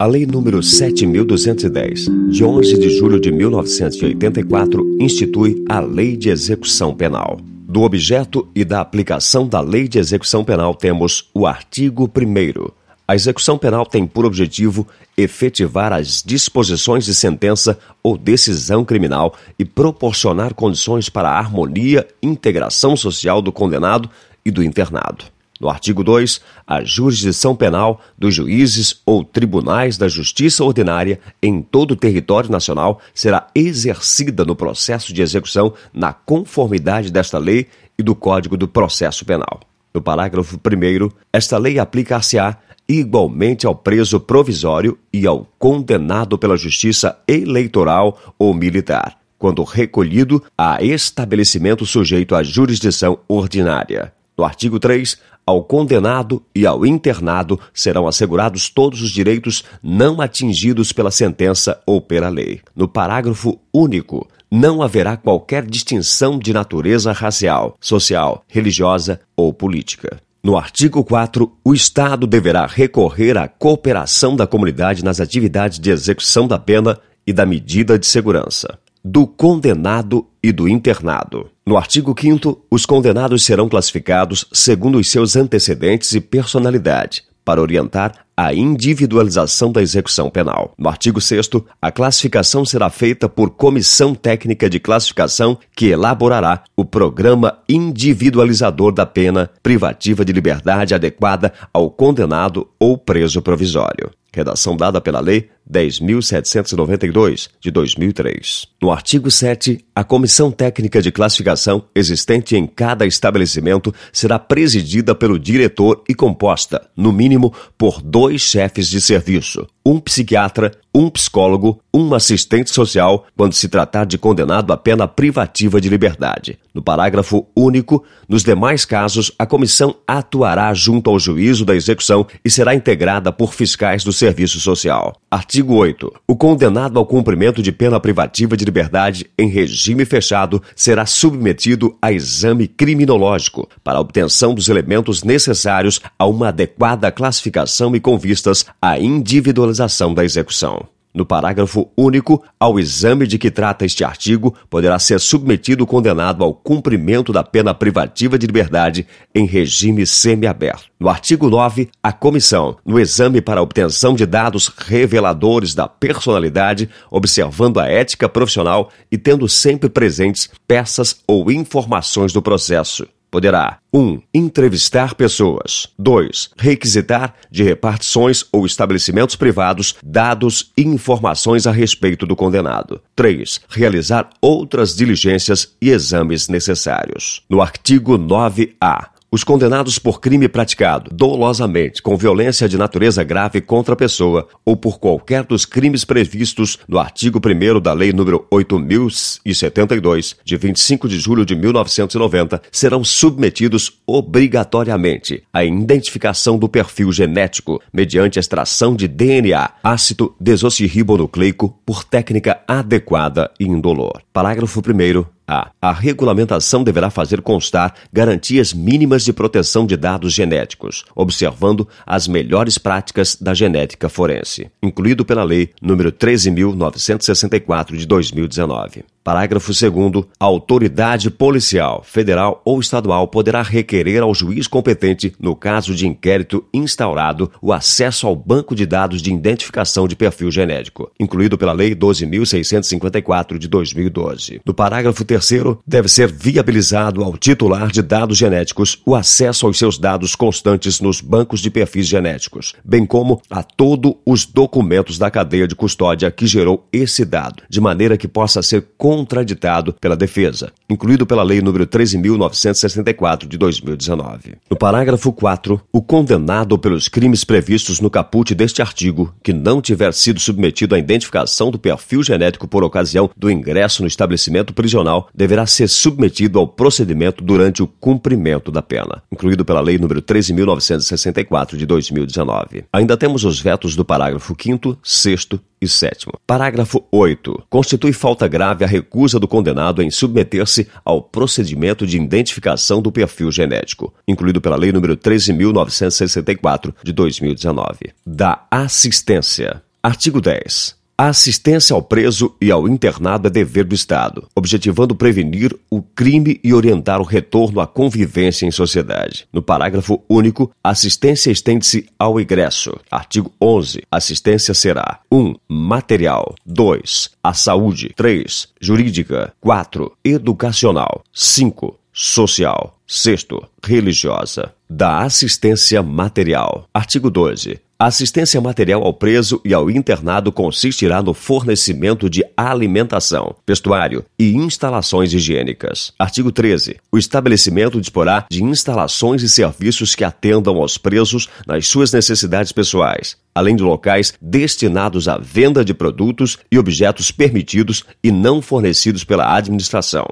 A Lei nº 7.210, de 11 de julho de 1984, institui a Lei de Execução Penal. Do objeto e da aplicação da Lei de Execução Penal temos o artigo 1 a execução penal tem por objetivo efetivar as disposições de sentença ou decisão criminal e proporcionar condições para a harmonia e integração social do condenado e do internado. No artigo 2, a jurisdição penal dos juízes ou tribunais da justiça ordinária em todo o território nacional será exercida no processo de execução na conformidade desta lei e do Código do Processo Penal. No parágrafo 1, esta lei aplicar-se-á igualmente ao preso provisório e ao condenado pela justiça eleitoral ou militar, quando recolhido a estabelecimento sujeito à jurisdição ordinária. No artigo 3, ao condenado e ao internado serão assegurados todos os direitos não atingidos pela sentença ou pela lei. No parágrafo único, não haverá qualquer distinção de natureza racial, social, religiosa ou política. No artigo 4, o Estado deverá recorrer à cooperação da comunidade nas atividades de execução da pena e da medida de segurança, do condenado e do internado. No artigo 5, os condenados serão classificados segundo os seus antecedentes e personalidade, para orientar a individualização da execução penal. No artigo 6, a classificação será feita por comissão técnica de classificação que elaborará o programa individualizador da pena privativa de liberdade adequada ao condenado ou preso provisório redação dada pela Lei 10.792, de 2003. No artigo 7, a Comissão Técnica de Classificação existente em cada estabelecimento será presidida pelo diretor e composta, no mínimo, por dois chefes de serviço, um psiquiatra, um psicólogo, um assistente social, quando se tratar de condenado a pena privativa de liberdade. No parágrafo único, nos demais casos, a comissão atuará junto ao juízo da execução e será integrada por fiscais do serviço social. Artigo 8. O condenado ao cumprimento de pena privativa de liberdade em regime fechado será submetido a exame criminológico para obtenção dos elementos necessários a uma adequada classificação e com vistas à individualização da execução. No parágrafo único, ao exame de que trata este artigo, poderá ser submetido o condenado ao cumprimento da pena privativa de liberdade em regime semiaberto. No artigo 9, a comissão, no exame para obtenção de dados reveladores da personalidade, observando a ética profissional e tendo sempre presentes peças ou informações do processo poderá 1. Um, entrevistar pessoas. 2. Requisitar de repartições ou estabelecimentos privados dados e informações a respeito do condenado. 3. Realizar outras diligências e exames necessários. No artigo 9A, os condenados por crime praticado dolosamente com violência de natureza grave contra a pessoa ou por qualquer dos crimes previstos no artigo 1 da Lei nº 8072, de 25 de julho de 1990, serão submetidos obrigatoriamente à identificação do perfil genético mediante extração de DNA, ácido desoxirribonucleico, por técnica adequada e indolor. Parágrafo 1 a. A regulamentação deverá fazer constar garantias mínimas de proteção de dados genéticos, observando as melhores práticas da genética forense, incluído pela Lei nº 13.964 de 2019. Parágrafo 2. A autoridade policial, federal ou estadual poderá requerer ao juiz competente, no caso de inquérito instaurado, o acesso ao banco de dados de identificação de perfil genético, incluído pela Lei 12.654 de 2012. No parágrafo 3, deve ser viabilizado ao titular de dados genéticos o acesso aos seus dados constantes nos bancos de perfis genéticos, bem como a todos os documentos da cadeia de custódia que gerou esse dado, de maneira que possa ser contraditado pela defesa, incluído pela Lei nº 13.964 de 2019. No parágrafo 4, o condenado pelos crimes previstos no caput deste artigo, que não tiver sido submetido à identificação do perfil genético por ocasião do ingresso no estabelecimento prisional, deverá ser submetido ao procedimento durante o cumprimento da pena, incluído pela Lei nº 13.964 de 2019. Ainda temos os vetos do parágrafo 5 6 e 7. Parágrafo 8. Constitui falta grave a recusa do condenado em submeter-se ao procedimento de identificação do perfil genético, incluído pela Lei nº 13.964 de 2019. Da assistência. Artigo 10. A assistência ao preso e ao internado é dever do Estado, objetivando prevenir o crime e orientar o retorno à convivência em sociedade. No parágrafo único, a assistência estende-se ao ingresso. Artigo 11. Assistência será 1. Material. 2. A saúde. 3. Jurídica. 4. Educacional. 5 social. Sexto, religiosa. Da assistência material. Artigo 12. A assistência material ao preso e ao internado consistirá no fornecimento de alimentação, vestuário e instalações higiênicas. Artigo 13. O estabelecimento disporá de instalações e serviços que atendam aos presos nas suas necessidades pessoais, além de locais destinados à venda de produtos e objetos permitidos e não fornecidos pela administração.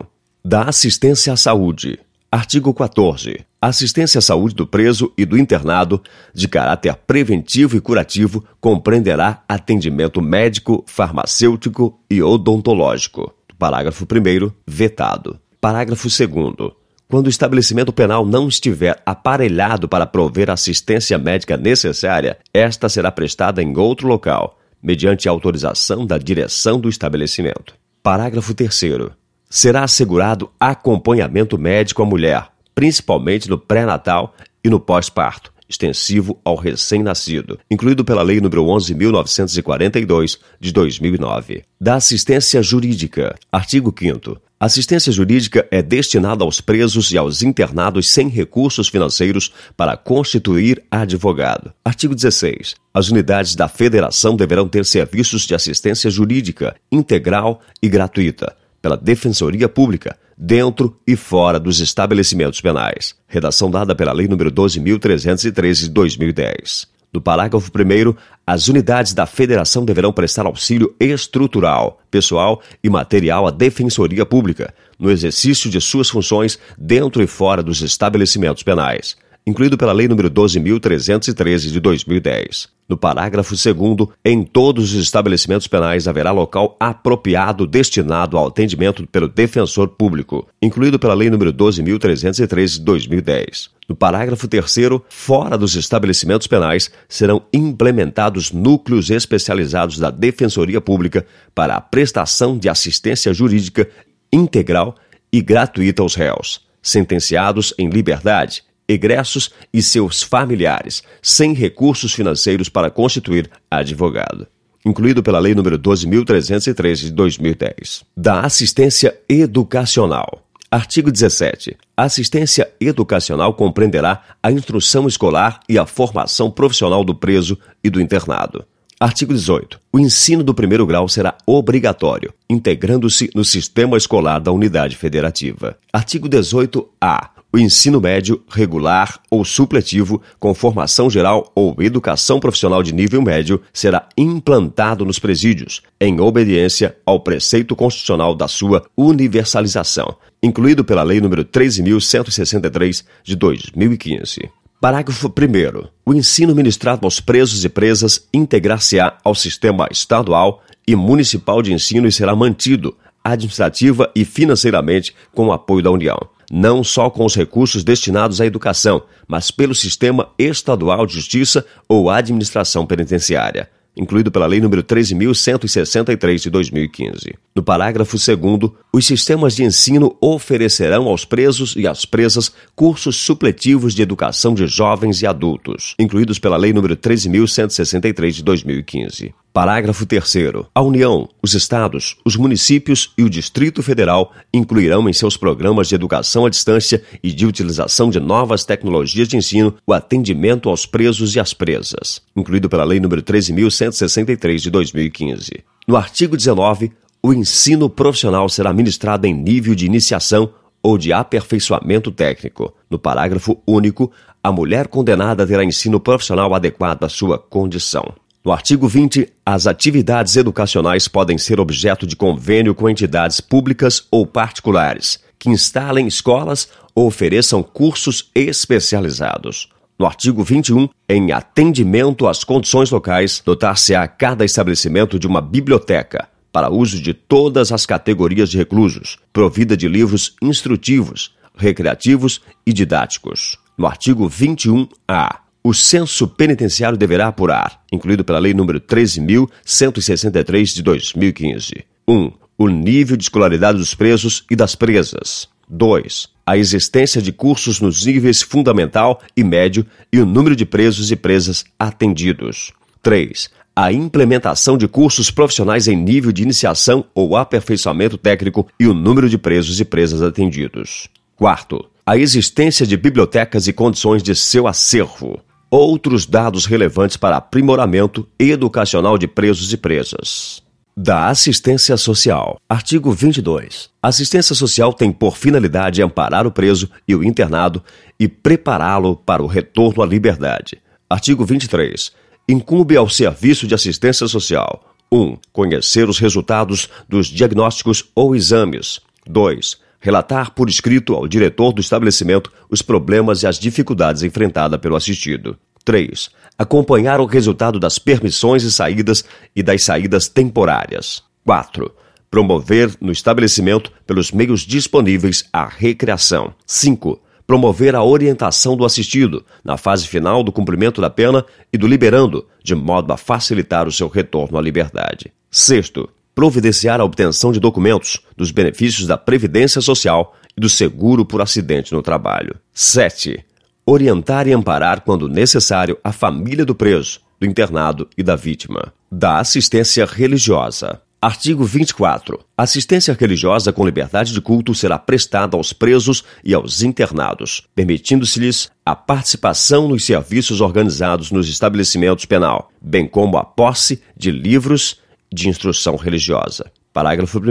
Da assistência à saúde. Artigo 14. A assistência à saúde do preso e do internado, de caráter preventivo e curativo, compreenderá atendimento médico, farmacêutico e odontológico. Parágrafo 1. Vetado. Parágrafo 2. Quando o estabelecimento penal não estiver aparelhado para prover a assistência médica necessária, esta será prestada em outro local, mediante autorização da direção do estabelecimento. Parágrafo 3 será assegurado acompanhamento médico à mulher, principalmente no pré-natal e no pós-parto, extensivo ao recém-nascido, incluído pela Lei nº 11.942, de 2009. Da assistência jurídica. Artigo 5 Assistência jurídica é destinada aos presos e aos internados sem recursos financeiros para constituir advogado. Artigo 16. As unidades da Federação deverão ter serviços de assistência jurídica integral e gratuita pela Defensoria Pública, dentro e fora dos estabelecimentos penais. Redação dada pela Lei nº 12.313 de 2010. No parágrafo 1, as unidades da Federação deverão prestar auxílio estrutural, pessoal e material à Defensoria Pública, no exercício de suas funções dentro e fora dos estabelecimentos penais incluído pela Lei nº 12.313 de 2010. No parágrafo 2, em todos os estabelecimentos penais haverá local apropriado destinado ao atendimento pelo defensor público, incluído pela Lei nº 12.313 de 2010. No parágrafo 3, fora dos estabelecimentos penais serão implementados núcleos especializados da Defensoria Pública para a prestação de assistência jurídica integral e gratuita aos réus, sentenciados em liberdade egressos e seus familiares, sem recursos financeiros para constituir advogado. Incluído pela Lei nº 12.313 de 2010. Da assistência educacional. Artigo 17. A assistência educacional compreenderá a instrução escolar e a formação profissional do preso e do internado. Artigo 18. O ensino do primeiro grau será obrigatório, integrando-se no sistema escolar da unidade federativa. Artigo 18-A o ensino médio, regular ou supletivo, com formação geral ou educação profissional de nível médio, será implantado nos presídios, em obediência ao preceito constitucional da sua universalização, incluído pela Lei nº 13.163 de 2015. Parágrafo 1. O ensino ministrado aos presos e presas integrar-se-á ao sistema estadual e municipal de ensino e será mantido, administrativa e financeiramente, com o apoio da União não só com os recursos destinados à educação, mas pelo sistema estadual de justiça ou administração penitenciária, incluído pela Lei nº 13.163 de 2015. No parágrafo 2, os sistemas de ensino oferecerão aos presos e às presas cursos supletivos de educação de jovens e adultos, incluídos pela Lei nº 13.163 de 2015. Parágrafo 3. A União, os Estados, os municípios e o Distrito Federal incluirão em seus programas de educação à distância e de utilização de novas tecnologias de ensino o atendimento aos presos e às presas, incluído pela Lei nº 13.163 de 2015. No artigo 19, o ensino profissional será ministrado em nível de iniciação ou de aperfeiçoamento técnico. No parágrafo único, a mulher condenada terá ensino profissional adequado à sua condição. No artigo 20, as atividades educacionais podem ser objeto de convênio com entidades públicas ou particulares que instalem escolas ou ofereçam cursos especializados. No artigo 21, em atendimento às condições locais, dotar-se-á cada estabelecimento de uma biblioteca para uso de todas as categorias de reclusos, provida de livros instrutivos, recreativos e didáticos. No artigo 21-A, o censo penitenciário deverá apurar, incluído pela Lei nº 13.163 de 2015. 1. Um, o nível de escolaridade dos presos e das presas. 2. A existência de cursos nos níveis fundamental e médio e o número de presos e presas atendidos. 3. A implementação de cursos profissionais em nível de iniciação ou aperfeiçoamento técnico e o número de presos e presas atendidos. 4. A existência de bibliotecas e condições de seu acervo. Outros dados relevantes para aprimoramento educacional de presos e presas. Da assistência social. Artigo 22. A assistência social tem por finalidade amparar o preso e o internado e prepará-lo para o retorno à liberdade. Artigo 23. Incumbe ao Serviço de Assistência Social 1. Um, conhecer os resultados dos diagnósticos ou exames. 2. Relatar por escrito ao diretor do estabelecimento os problemas e as dificuldades enfrentadas pelo assistido. 3. Acompanhar o resultado das permissões e saídas e das saídas temporárias. 4. Promover no estabelecimento, pelos meios disponíveis, a recreação. 5. Promover a orientação do assistido na fase final do cumprimento da pena e do liberando, de modo a facilitar o seu retorno à liberdade. Sexto, providenciar a obtenção de documentos dos benefícios da Previdência Social e do seguro por acidente no trabalho. 7 orientar e amparar, quando necessário, a família do preso, do internado e da vítima. Da assistência religiosa. Artigo 24. Assistência religiosa com liberdade de culto será prestada aos presos e aos internados, permitindo-se-lhes a participação nos serviços organizados nos estabelecimentos penal, bem como a posse de livros de instrução religiosa. Parágrafo 1.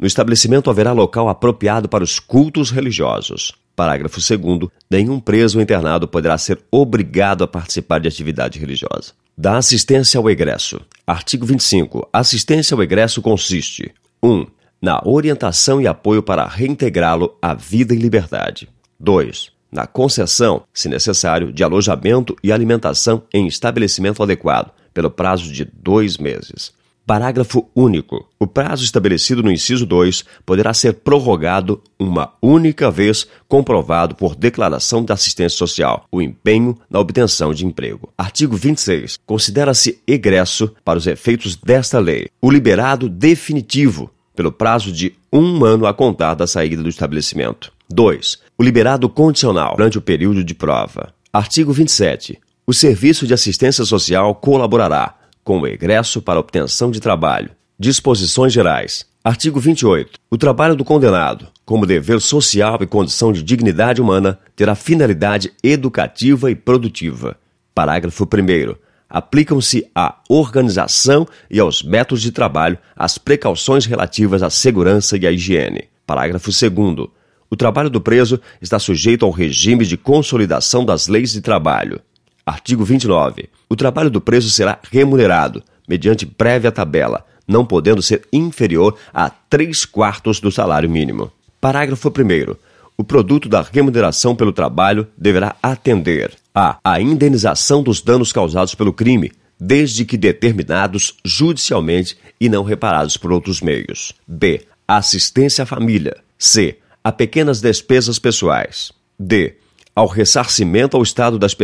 No estabelecimento haverá local apropriado para os cultos religiosos. Parágrafo 2. Nenhum preso ou internado poderá ser obrigado a participar de atividade religiosa. Da assistência ao egresso. Artigo 25. Assistência ao egresso consiste: 1. Na orientação e apoio para reintegrá-lo à vida em liberdade. 2. Na concessão, se necessário, de alojamento e alimentação em estabelecimento adequado, pelo prazo de dois meses. Parágrafo único. O prazo estabelecido no inciso 2 poderá ser prorrogado uma única vez comprovado por declaração de assistência social o empenho na obtenção de emprego. Artigo 26. Considera-se egresso, para os efeitos desta lei, o liberado definitivo pelo prazo de um ano a contar da saída do estabelecimento. 2. O liberado condicional durante o período de prova. Artigo 27. O Serviço de Assistência Social colaborará com o egresso para obtenção de trabalho. Disposições gerais. Artigo 28. O trabalho do condenado, como dever social e condição de dignidade humana, terá finalidade educativa e produtiva. Parágrafo 1. Aplicam-se à organização e aos métodos de trabalho as precauções relativas à segurança e à higiene. Parágrafo 2. O trabalho do preso está sujeito ao regime de consolidação das leis de trabalho. Artigo 29. O trabalho do preso será remunerado, mediante prévia tabela, não podendo ser inferior a 3 quartos do salário mínimo. Parágrafo 1. O produto da remuneração pelo trabalho deverá atender a a indenização dos danos causados pelo crime, desde que determinados judicialmente e não reparados por outros meios. B. Assistência à família. C. A pequenas despesas pessoais. D. Ao ressarcimento ao Estado das,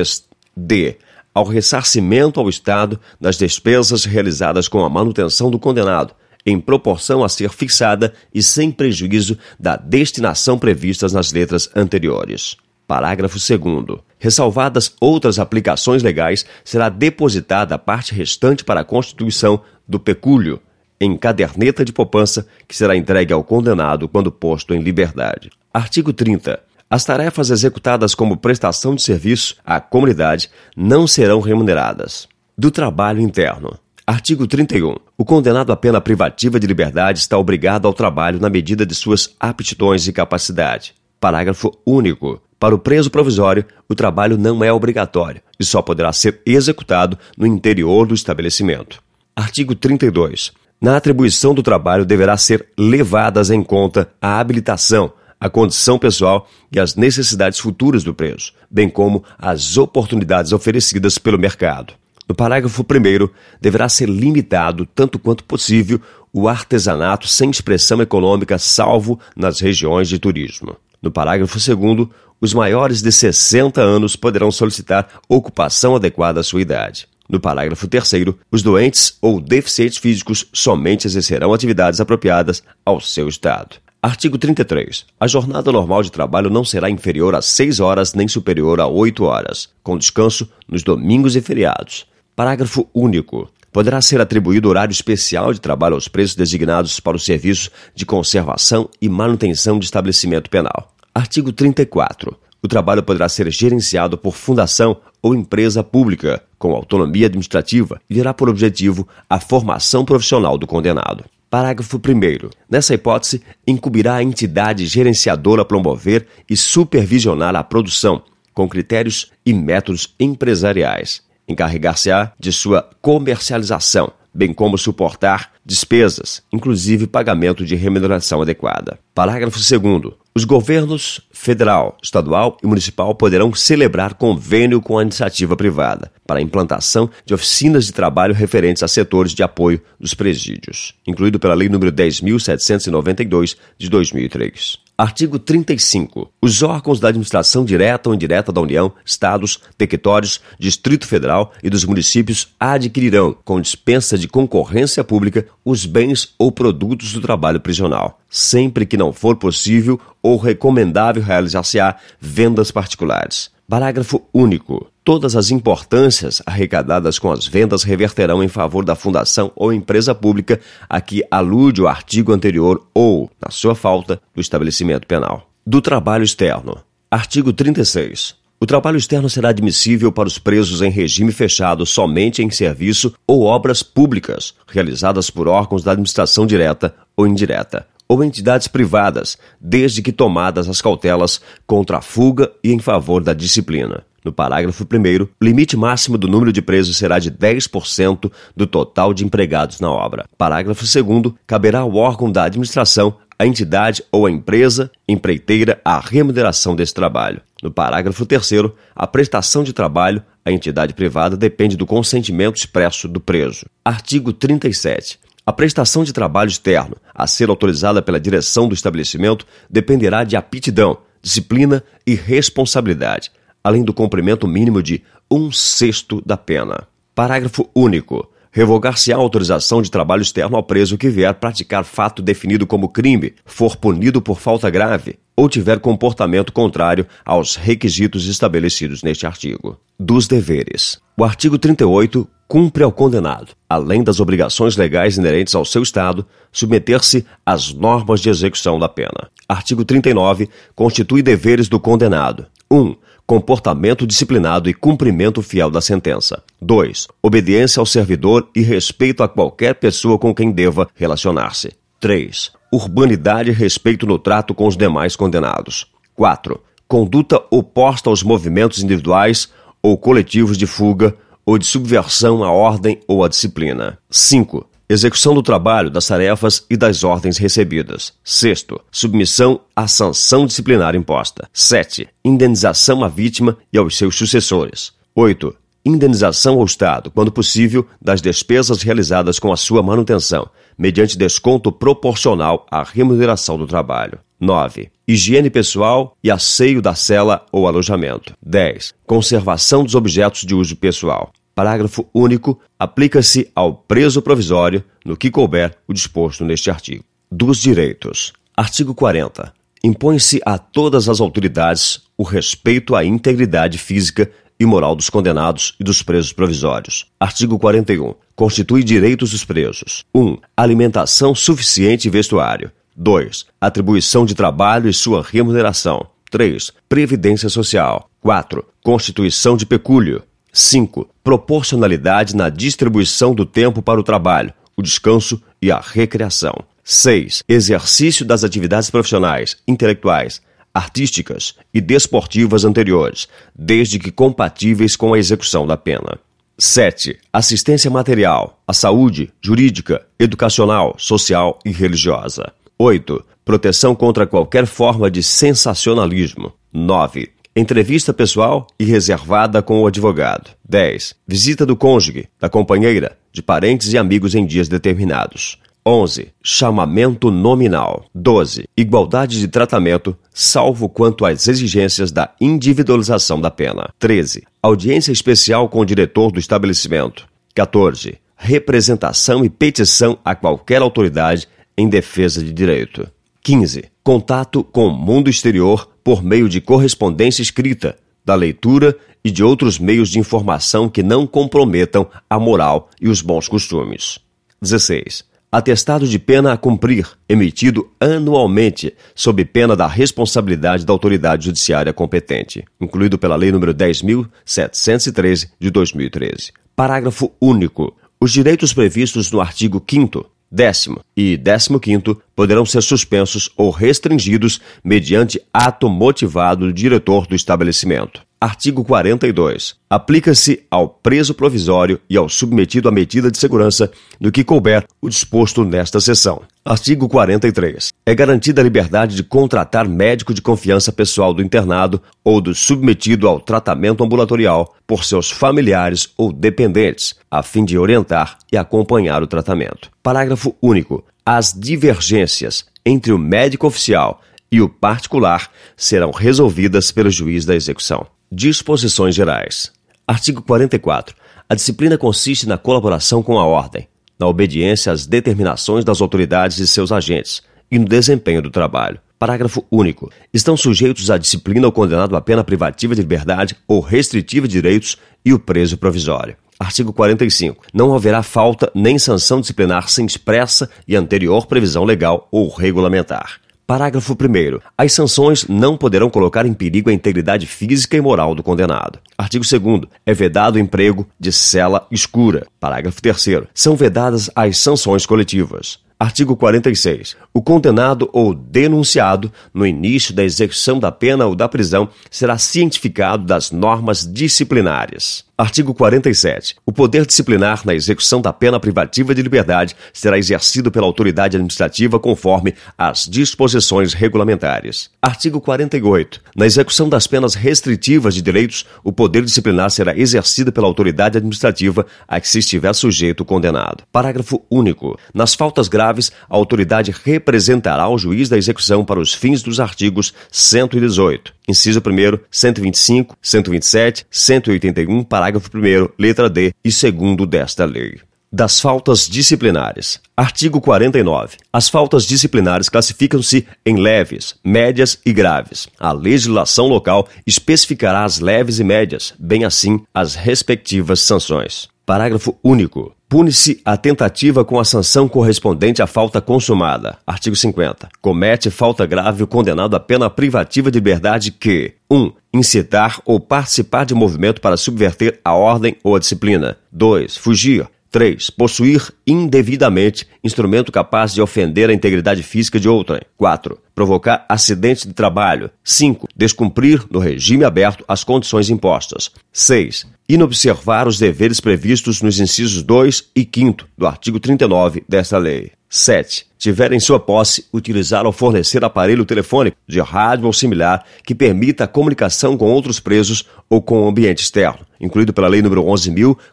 D. Ao ressarcimento ao Estado das despesas realizadas com a manutenção do condenado, em proporção a ser fixada e sem prejuízo da destinação previstas nas letras anteriores. Parágrafo 2. Ressalvadas outras aplicações legais, será depositada a parte restante para a constituição do pecúlio em caderneta de poupança que será entregue ao condenado quando posto em liberdade. Artigo 30. As tarefas executadas como prestação de serviço à comunidade não serão remuneradas. Do trabalho interno. Artigo 31. O condenado à pena privativa de liberdade está obrigado ao trabalho na medida de suas aptidões e capacidade. Parágrafo único. Para o preso provisório, o trabalho não é obrigatório e só poderá ser executado no interior do estabelecimento. Artigo 32. Na atribuição do trabalho deverá ser levadas em conta a habilitação, a condição pessoal e as necessidades futuras do preso, bem como as oportunidades oferecidas pelo mercado. No parágrafo 1, deverá ser limitado, tanto quanto possível, o artesanato sem expressão econômica, salvo nas regiões de turismo. No parágrafo 2, os maiores de 60 anos poderão solicitar ocupação adequada à sua idade. No parágrafo 3, os doentes ou deficientes físicos somente exercerão atividades apropriadas ao seu estado. Artigo 33. A jornada normal de trabalho não será inferior a 6 horas nem superior a 8 horas, com descanso nos domingos e feriados. Parágrafo único. Poderá ser atribuído horário especial de trabalho aos presos designados para o serviço de conservação e manutenção de estabelecimento penal. Artigo 34. O trabalho poderá ser gerenciado por fundação ou empresa pública, com autonomia administrativa, e terá por objetivo a formação profissional do condenado. Parágrafo 1. Nessa hipótese, incumbirá a entidade gerenciadora promover e supervisionar a produção, com critérios e métodos empresariais. Encarregar-se-á de sua comercialização, bem como suportar despesas, inclusive pagamento de remuneração adequada. Parágrafo 2. Os governos federal, estadual e municipal poderão celebrar convênio com a iniciativa privada para a implantação de oficinas de trabalho referentes a setores de apoio dos presídios, incluído pela Lei nº 10.792 de 2003. Artigo 35. Os órgãos da administração direta ou indireta da União, Estados, territórios, Distrito Federal e dos municípios adquirirão, com dispensa de concorrência pública, os bens ou produtos do trabalho prisional, sempre que não for possível ou recomendável realizar-se-á vendas particulares. Parágrafo único. Todas as importâncias arrecadadas com as vendas reverterão em favor da fundação ou empresa pública a que alude o artigo anterior ou, na sua falta, do estabelecimento penal. Do trabalho externo. Artigo 36. O trabalho externo será admissível para os presos em regime fechado somente em serviço ou obras públicas realizadas por órgãos da administração direta ou indireta ou entidades privadas, desde que tomadas as cautelas contra a fuga e em favor da disciplina. No parágrafo 1, o limite máximo do número de presos será de 10% do total de empregados na obra. Parágrafo 2, caberá ao órgão da administração, a entidade ou a empresa empreiteira a remuneração desse trabalho. No parágrafo 3, a prestação de trabalho à entidade privada depende do consentimento expresso do preso. Artigo 37. A prestação de trabalho externo, a ser autorizada pela direção do estabelecimento, dependerá de aptidão, disciplina e responsabilidade, além do cumprimento mínimo de um sexto da pena. Parágrafo único. Revogar-se a autorização de trabalho externo ao preso que vier praticar fato definido como crime, for punido por falta grave ou tiver comportamento contrário aos requisitos estabelecidos neste artigo. Dos deveres. O artigo 38 cumpre ao condenado, além das obrigações legais inerentes ao seu Estado, submeter-se às normas de execução da pena. Artigo 39 constitui deveres do condenado. 1. Um, comportamento disciplinado e cumprimento fiel da sentença. 2. Obediência ao servidor e respeito a qualquer pessoa com quem deva relacionar-se. 3. Urbanidade e respeito no trato com os demais condenados. 4. Conduta oposta aos movimentos individuais ou coletivos de fuga ou de subversão à ordem ou à disciplina. 5. Execução do trabalho, das tarefas e das ordens recebidas. Sexto, submissão à sanção disciplinar imposta. 7. Indenização à vítima e aos seus sucessores. 8. Indenização ao Estado, quando possível, das despesas realizadas com a sua manutenção, mediante desconto proporcional à remuneração do trabalho. 9. Higiene pessoal e asseio da cela ou alojamento. 10. Conservação dos objetos de uso pessoal. Parágrafo único. Aplica-se ao preso provisório, no que couber o disposto neste artigo. Dos direitos. Artigo 40. Impõe-se a todas as autoridades o respeito à integridade física e moral dos condenados e dos presos provisórios. Artigo 41. Constitui direitos dos presos: 1. Alimentação suficiente e vestuário. 2. Atribuição de trabalho e sua remuneração. 3. Previdência social. 4. Constituição de pecúlio. 5. Proporcionalidade na distribuição do tempo para o trabalho, o descanso e a recreação. 6. Exercício das atividades profissionais, intelectuais, artísticas e desportivas anteriores, desde que compatíveis com a execução da pena. 7. Assistência material, à saúde, jurídica, educacional, social e religiosa. 8. Proteção contra qualquer forma de sensacionalismo. 9. Entrevista pessoal e reservada com o advogado. 10. Visita do cônjuge, da companheira, de parentes e amigos em dias determinados. 11. Chamamento nominal. 12. Igualdade de tratamento, salvo quanto às exigências da individualização da pena. 13. Audiência especial com o diretor do estabelecimento. 14. Representação e petição a qualquer autoridade em defesa de direito. 15. Contato com o mundo exterior por meio de correspondência escrita, da leitura e de outros meios de informação que não comprometam a moral e os bons costumes. 16. Atestado de pena a cumprir, emitido anualmente, sob pena da responsabilidade da autoridade judiciária competente, incluído pela Lei nº 10.713 de 2013. Parágrafo único. Os direitos previstos no artigo 5 décimo e décimo quinto poderão ser suspensos ou restringidos mediante ato motivado do diretor do estabelecimento. Artigo 42. Aplica-se ao preso provisório e ao submetido à medida de segurança do que couber o disposto nesta seção. Artigo 43. É garantida a liberdade de contratar médico de confiança pessoal do internado ou do submetido ao tratamento ambulatorial por seus familiares ou dependentes, a fim de orientar e acompanhar o tratamento. Parágrafo único. As divergências entre o médico oficial e o particular serão resolvidas pelo juiz da execução. Disposições Gerais. Artigo 44. A disciplina consiste na colaboração com a ordem, na obediência às determinações das autoridades e seus agentes e no desempenho do trabalho. Parágrafo único. Estão sujeitos à disciplina o condenado a pena privativa de liberdade ou restritiva de direitos e o preso provisório. Artigo 45. Não haverá falta nem sanção disciplinar sem expressa e anterior previsão legal ou regulamentar. Parágrafo 1. As sanções não poderão colocar em perigo a integridade física e moral do condenado. Artigo 2. É vedado o emprego de cela escura. Parágrafo 3. São vedadas as sanções coletivas. Artigo 46. O condenado ou denunciado, no início da execução da pena ou da prisão, será cientificado das normas disciplinares. Artigo 47. O poder disciplinar na execução da pena privativa de liberdade será exercido pela autoridade administrativa conforme as disposições regulamentares. Artigo 48. Na execução das penas restritivas de direitos, o poder disciplinar será exercido pela autoridade administrativa a que se estiver sujeito o condenado. Parágrafo único. Nas faltas graves, a autoridade representará o juiz da execução para os fins dos artigos 118, inciso 1, 125, 127, 181, parágrafo 1, letra D e segundo desta lei. Das faltas disciplinares. Artigo 49. As faltas disciplinares classificam-se em leves, médias e graves. A legislação local especificará as leves e médias, bem assim as respectivas sanções. Parágrafo único. Pune-se a tentativa com a sanção correspondente à falta consumada. Artigo 50. Comete falta grave o condenado a pena privativa de liberdade que 1. Um, incitar ou participar de movimento para subverter a ordem ou a disciplina. 2. Fugir. 3. Possuir indevidamente instrumento capaz de ofender a integridade física de outrem. 4. Provocar acidente de trabalho. 5. Descumprir no regime aberto as condições impostas. 6 inobservar os deveres previstos nos incisos 2 e 5 do artigo 39 desta lei. 7. Tiver em sua posse, utilizar ou fornecer aparelho telefônico de rádio ou similar que permita a comunicação com outros presos ou com o ambiente externo, incluído pela Lei nº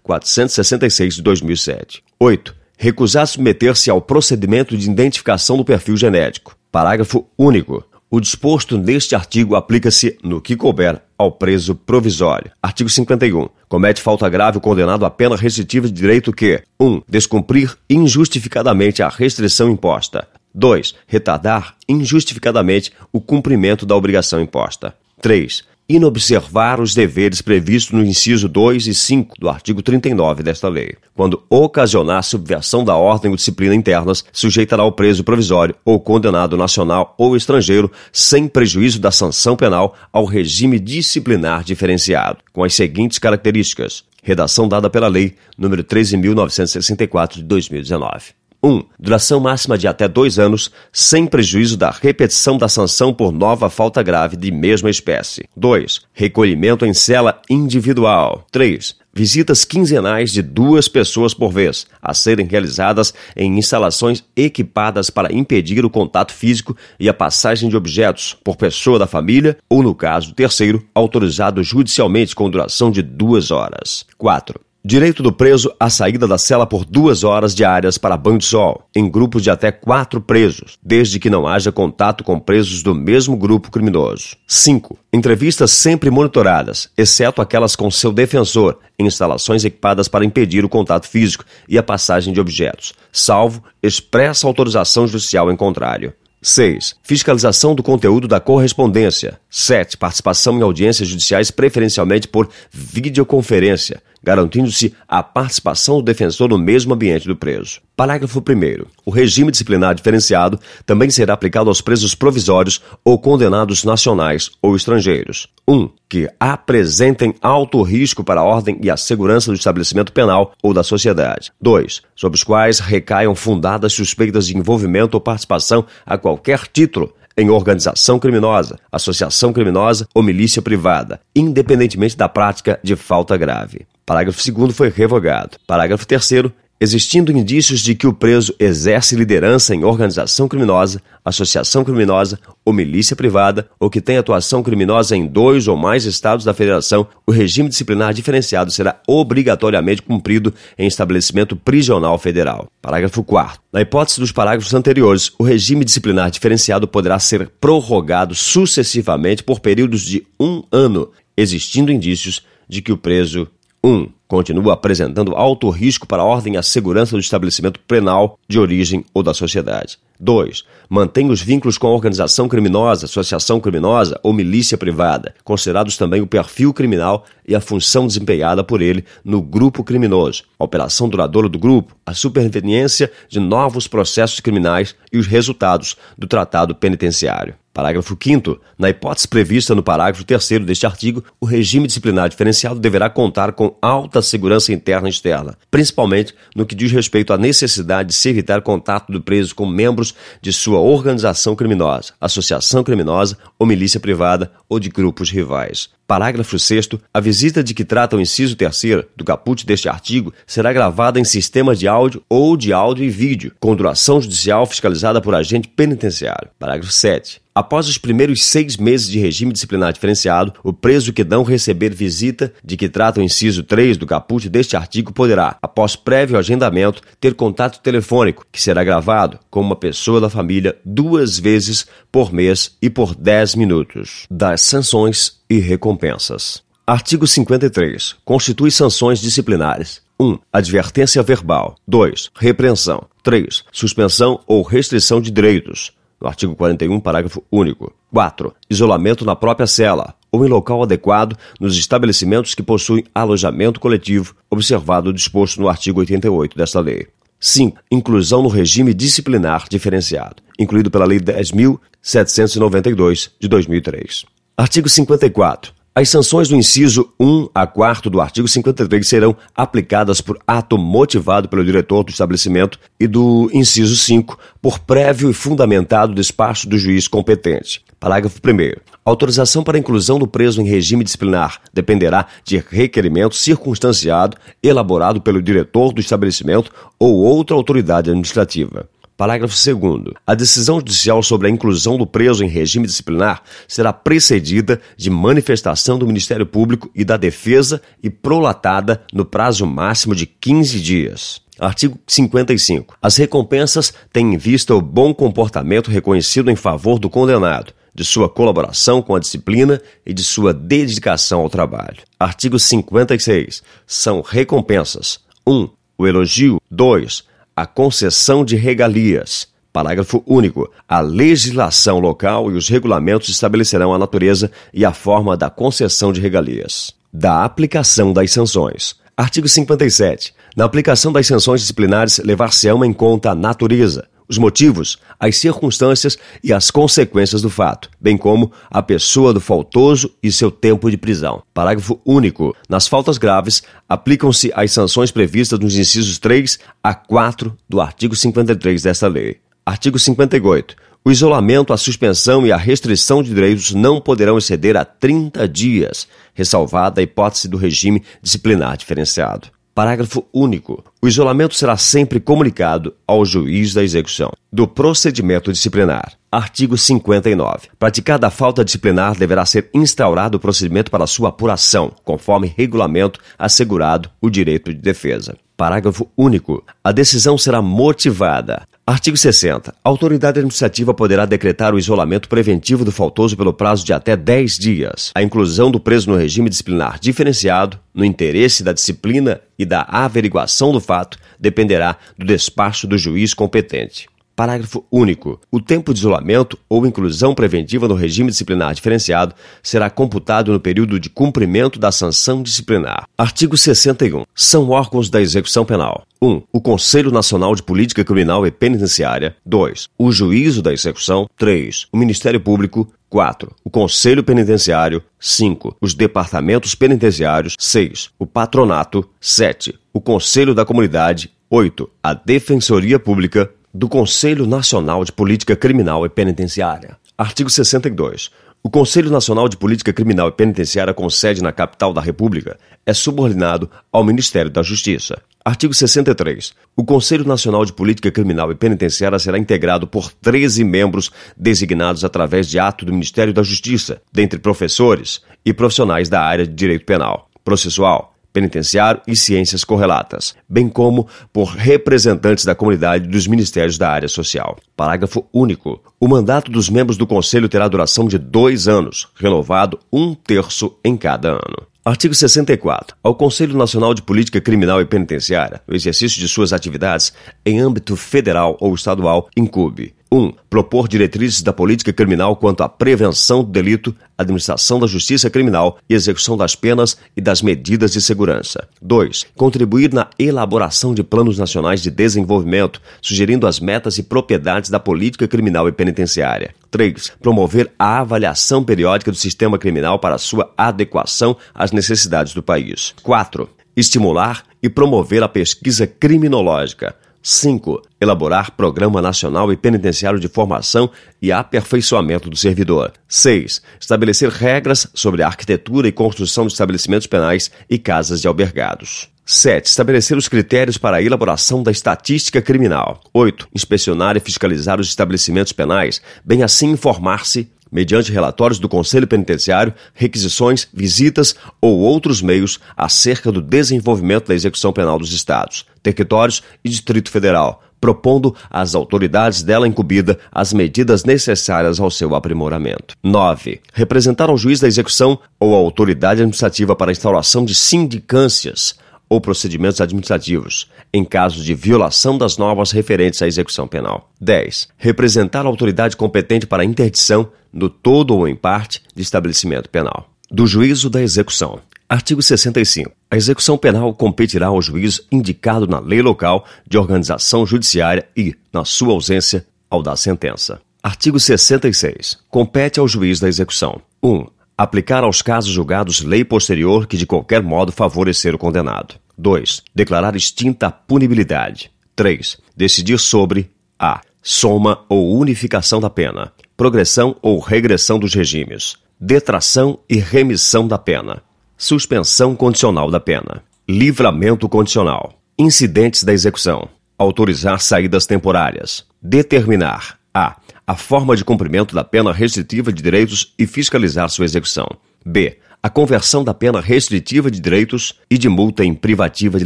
11.466 de 2007. 8. Recusar submeter-se ao procedimento de identificação do perfil genético. Parágrafo único. O disposto neste artigo aplica-se, no que couber, ao preso provisório. Artigo 51. Comete falta grave o condenado a pena restritiva de direito que 1. Um, descumprir injustificadamente a restrição imposta. 2. Retardar injustificadamente o cumprimento da obrigação imposta. 3 inobservar os deveres previstos no inciso 2 e 5 do artigo 39 desta lei. Quando ocasionar subversão da ordem ou disciplina internas, sujeitará o preso provisório ou condenado nacional ou estrangeiro, sem prejuízo da sanção penal, ao regime disciplinar diferenciado, com as seguintes características. Redação dada pela Lei nº 13.964 de 2019. 1. Um, duração máxima de até dois anos, sem prejuízo da repetição da sanção por nova falta grave de mesma espécie. 2. Recolhimento em cela individual. 3. Visitas quinzenais de duas pessoas por vez, a serem realizadas em instalações equipadas para impedir o contato físico e a passagem de objetos por pessoa da família ou, no caso terceiro, autorizado judicialmente com duração de duas horas. 4 Direito do preso à saída da cela por duas horas diárias para banho de sol, em grupos de até quatro presos, desde que não haja contato com presos do mesmo grupo criminoso. 5. Entrevistas sempre monitoradas, exceto aquelas com seu defensor, em instalações equipadas para impedir o contato físico e a passagem de objetos, salvo expressa autorização judicial em contrário. 6. Fiscalização do conteúdo da correspondência. 7. Participação em audiências judiciais, preferencialmente por videoconferência garantindo-se a participação do defensor no mesmo ambiente do preso. Parágrafo 1. O regime disciplinar diferenciado também será aplicado aos presos provisórios ou condenados nacionais ou estrangeiros. 1. Um, que apresentem alto risco para a ordem e a segurança do estabelecimento penal ou da sociedade. 2. Sobre os quais recaiam fundadas suspeitas de envolvimento ou participação a qualquer título em organização criminosa, associação criminosa ou milícia privada, independentemente da prática de falta grave. Parágrafo 2 foi revogado. Parágrafo 3 existindo indícios de que o preso exerce liderança em organização criminosa, associação criminosa ou milícia privada, ou que tem atuação criminosa em dois ou mais estados da federação, o regime disciplinar diferenciado será obrigatoriamente cumprido em estabelecimento prisional federal. Parágrafo 4 Na hipótese dos parágrafos anteriores, o regime disciplinar diferenciado poderá ser prorrogado sucessivamente por períodos de um ano, existindo indícios de que o preso 1. Continua apresentando alto risco para a ordem e a segurança do estabelecimento penal de origem ou da sociedade. 2. Mantém os vínculos com a organização criminosa, associação criminosa ou milícia privada, considerados também o perfil criminal e a função desempenhada por ele no grupo criminoso, a operação duradoura do grupo, a superveniência de novos processos criminais e os resultados do tratado penitenciário. Parágrafo 5. Na hipótese prevista no parágrafo 3 deste artigo, o regime disciplinar diferenciado deverá contar com alta segurança interna e externa, principalmente no que diz respeito à necessidade de se evitar contato do preso com membros de sua organização criminosa, associação criminosa ou milícia privada ou de grupos rivais. Parágrafo 6. A visita de que trata o inciso 3 do caput deste artigo será gravada em sistema de áudio ou de áudio e vídeo, com duração judicial fiscalizada por agente penitenciário. Parágrafo 7. Após os primeiros seis meses de regime disciplinar diferenciado, o preso que não receber visita de que trata o inciso 3 do caput deste artigo poderá, após prévio agendamento, ter contato telefônico, que será gravado com uma pessoa da família duas vezes por mês e por 10 minutos. Das sanções e recompensas. Artigo 53. Constitui sanções disciplinares. 1. Advertência verbal. 2. Repreensão. 3. Suspensão ou restrição de direitos. No artigo 41, parágrafo único. 4. Isolamento na própria cela ou em local adequado nos estabelecimentos que possuem alojamento coletivo, observado o disposto no artigo 88 desta lei. 5. Inclusão no regime disciplinar diferenciado, incluído pela Lei 10.792 de 2003. Artigo 54. As sanções do inciso 1 a 4 do artigo 53 serão aplicadas por ato motivado pelo diretor do estabelecimento e do inciso 5 por prévio e fundamentado despacho do juiz competente. Parágrafo 1. Autorização para inclusão do preso em regime disciplinar dependerá de requerimento circunstanciado elaborado pelo diretor do estabelecimento ou outra autoridade administrativa. Parágrafo 2. A decisão judicial sobre a inclusão do preso em regime disciplinar será precedida de manifestação do Ministério Público e da Defesa e prolatada no prazo máximo de 15 dias. Artigo 55. As recompensas têm em vista o bom comportamento reconhecido em favor do condenado, de sua colaboração com a disciplina e de sua dedicação ao trabalho. Artigo 56. São recompensas: 1. O elogio. 2 a concessão de regalias. Parágrafo único. A legislação local e os regulamentos estabelecerão a natureza e a forma da concessão de regalias. Da aplicação das sanções. Artigo 57. Na aplicação das sanções disciplinares, levar-se-ão em conta a natureza, os motivos, as circunstâncias e as consequências do fato, bem como a pessoa do faltoso e seu tempo de prisão. Parágrafo único. Nas faltas graves, aplicam-se as sanções previstas nos incisos 3 a 4 do artigo 53 desta lei. Artigo 58. O isolamento, a suspensão e a restrição de direitos não poderão exceder a 30 dias, ressalvada a hipótese do regime disciplinar diferenciado. Parágrafo único. O isolamento será sempre comunicado ao juiz da execução. Do procedimento disciplinar. Artigo 59. Praticada a falta disciplinar, deverá ser instaurado o procedimento para sua apuração, conforme regulamento assegurado o direito de defesa. Parágrafo único. A decisão será motivada. Artigo 60. A autoridade administrativa poderá decretar o isolamento preventivo do faltoso pelo prazo de até 10 dias. A inclusão do preso no regime disciplinar diferenciado, no interesse da disciplina e da averiguação do fato, dependerá do despacho do juiz competente. Parágrafo único. O tempo de isolamento ou inclusão preventiva no regime disciplinar diferenciado será computado no período de cumprimento da sanção disciplinar. Artigo 61. São órgãos da execução penal. 1. O Conselho Nacional de Política Criminal e Penitenciária. 2. O Juízo da Execução. 3. O Ministério Público. 4. O Conselho Penitenciário. 5. Os Departamentos Penitenciários. 6. O Patronato. 7. O Conselho da Comunidade. 8. A Defensoria Pública do Conselho Nacional de Política Criminal e Penitenciária. Artigo 62. O Conselho Nacional de Política Criminal e Penitenciária, com sede na capital da República, é subordinado ao Ministério da Justiça. Artigo 63. O Conselho Nacional de Política Criminal e Penitenciária será integrado por 13 membros designados através de ato do Ministério da Justiça, dentre professores e profissionais da área de direito penal, processual, penitenciário e ciências correlatas, bem como por representantes da comunidade dos ministérios da área social. Parágrafo único. O mandato dos membros do Conselho terá duração de dois anos, renovado um terço em cada ano. Artigo 64. Ao Conselho Nacional de Política Criminal e Penitenciária, o exercício de suas atividades em âmbito federal ou estadual incube 1. propor diretrizes da política criminal quanto à prevenção do delito, administração da justiça criminal e execução das penas e das medidas de segurança. 2. Contribuir na elaboração de planos nacionais de desenvolvimento, sugerindo as metas e propriedades da política criminal e penitenciária. 3. Promover a avaliação periódica do sistema criminal para sua adequação às necessidades do país. 4. Estimular e promover a pesquisa criminológica 5. Elaborar Programa Nacional e Penitenciário de Formação e Aperfeiçoamento do Servidor. 6. Estabelecer regras sobre a arquitetura e construção de estabelecimentos penais e casas de albergados. 7. Estabelecer os critérios para a elaboração da estatística criminal. 8. Inspecionar e fiscalizar os estabelecimentos penais, bem assim informar-se mediante relatórios do Conselho Penitenciário, requisições, visitas ou outros meios acerca do desenvolvimento da execução penal dos Estados, territórios e Distrito Federal, propondo às autoridades dela incumbida as medidas necessárias ao seu aprimoramento. 9. Representar ao juiz da execução ou à autoridade administrativa para a instauração de sindicâncias ou procedimentos administrativos, em caso de violação das normas referentes à execução penal. 10. Representar a autoridade competente para interdição, no todo ou em parte, de estabelecimento penal. Do juízo da execução. Artigo 65. A execução penal competirá ao juiz indicado na lei local de organização judiciária e, na sua ausência, ao da sentença. Artigo 66. Compete ao juiz da execução: 1. Aplicar aos casos julgados lei posterior que de qualquer modo favorecer o condenado. 2. Declarar extinta a punibilidade. 3. Decidir sobre a. Soma ou unificação da pena, progressão ou regressão dos regimes, detração e remissão da pena, suspensão condicional da pena, livramento condicional, incidentes da execução, autorizar saídas temporárias, determinar a. a forma de cumprimento da pena restritiva de direitos e fiscalizar sua execução. B a conversão da pena restritiva de direitos e de multa em privativa de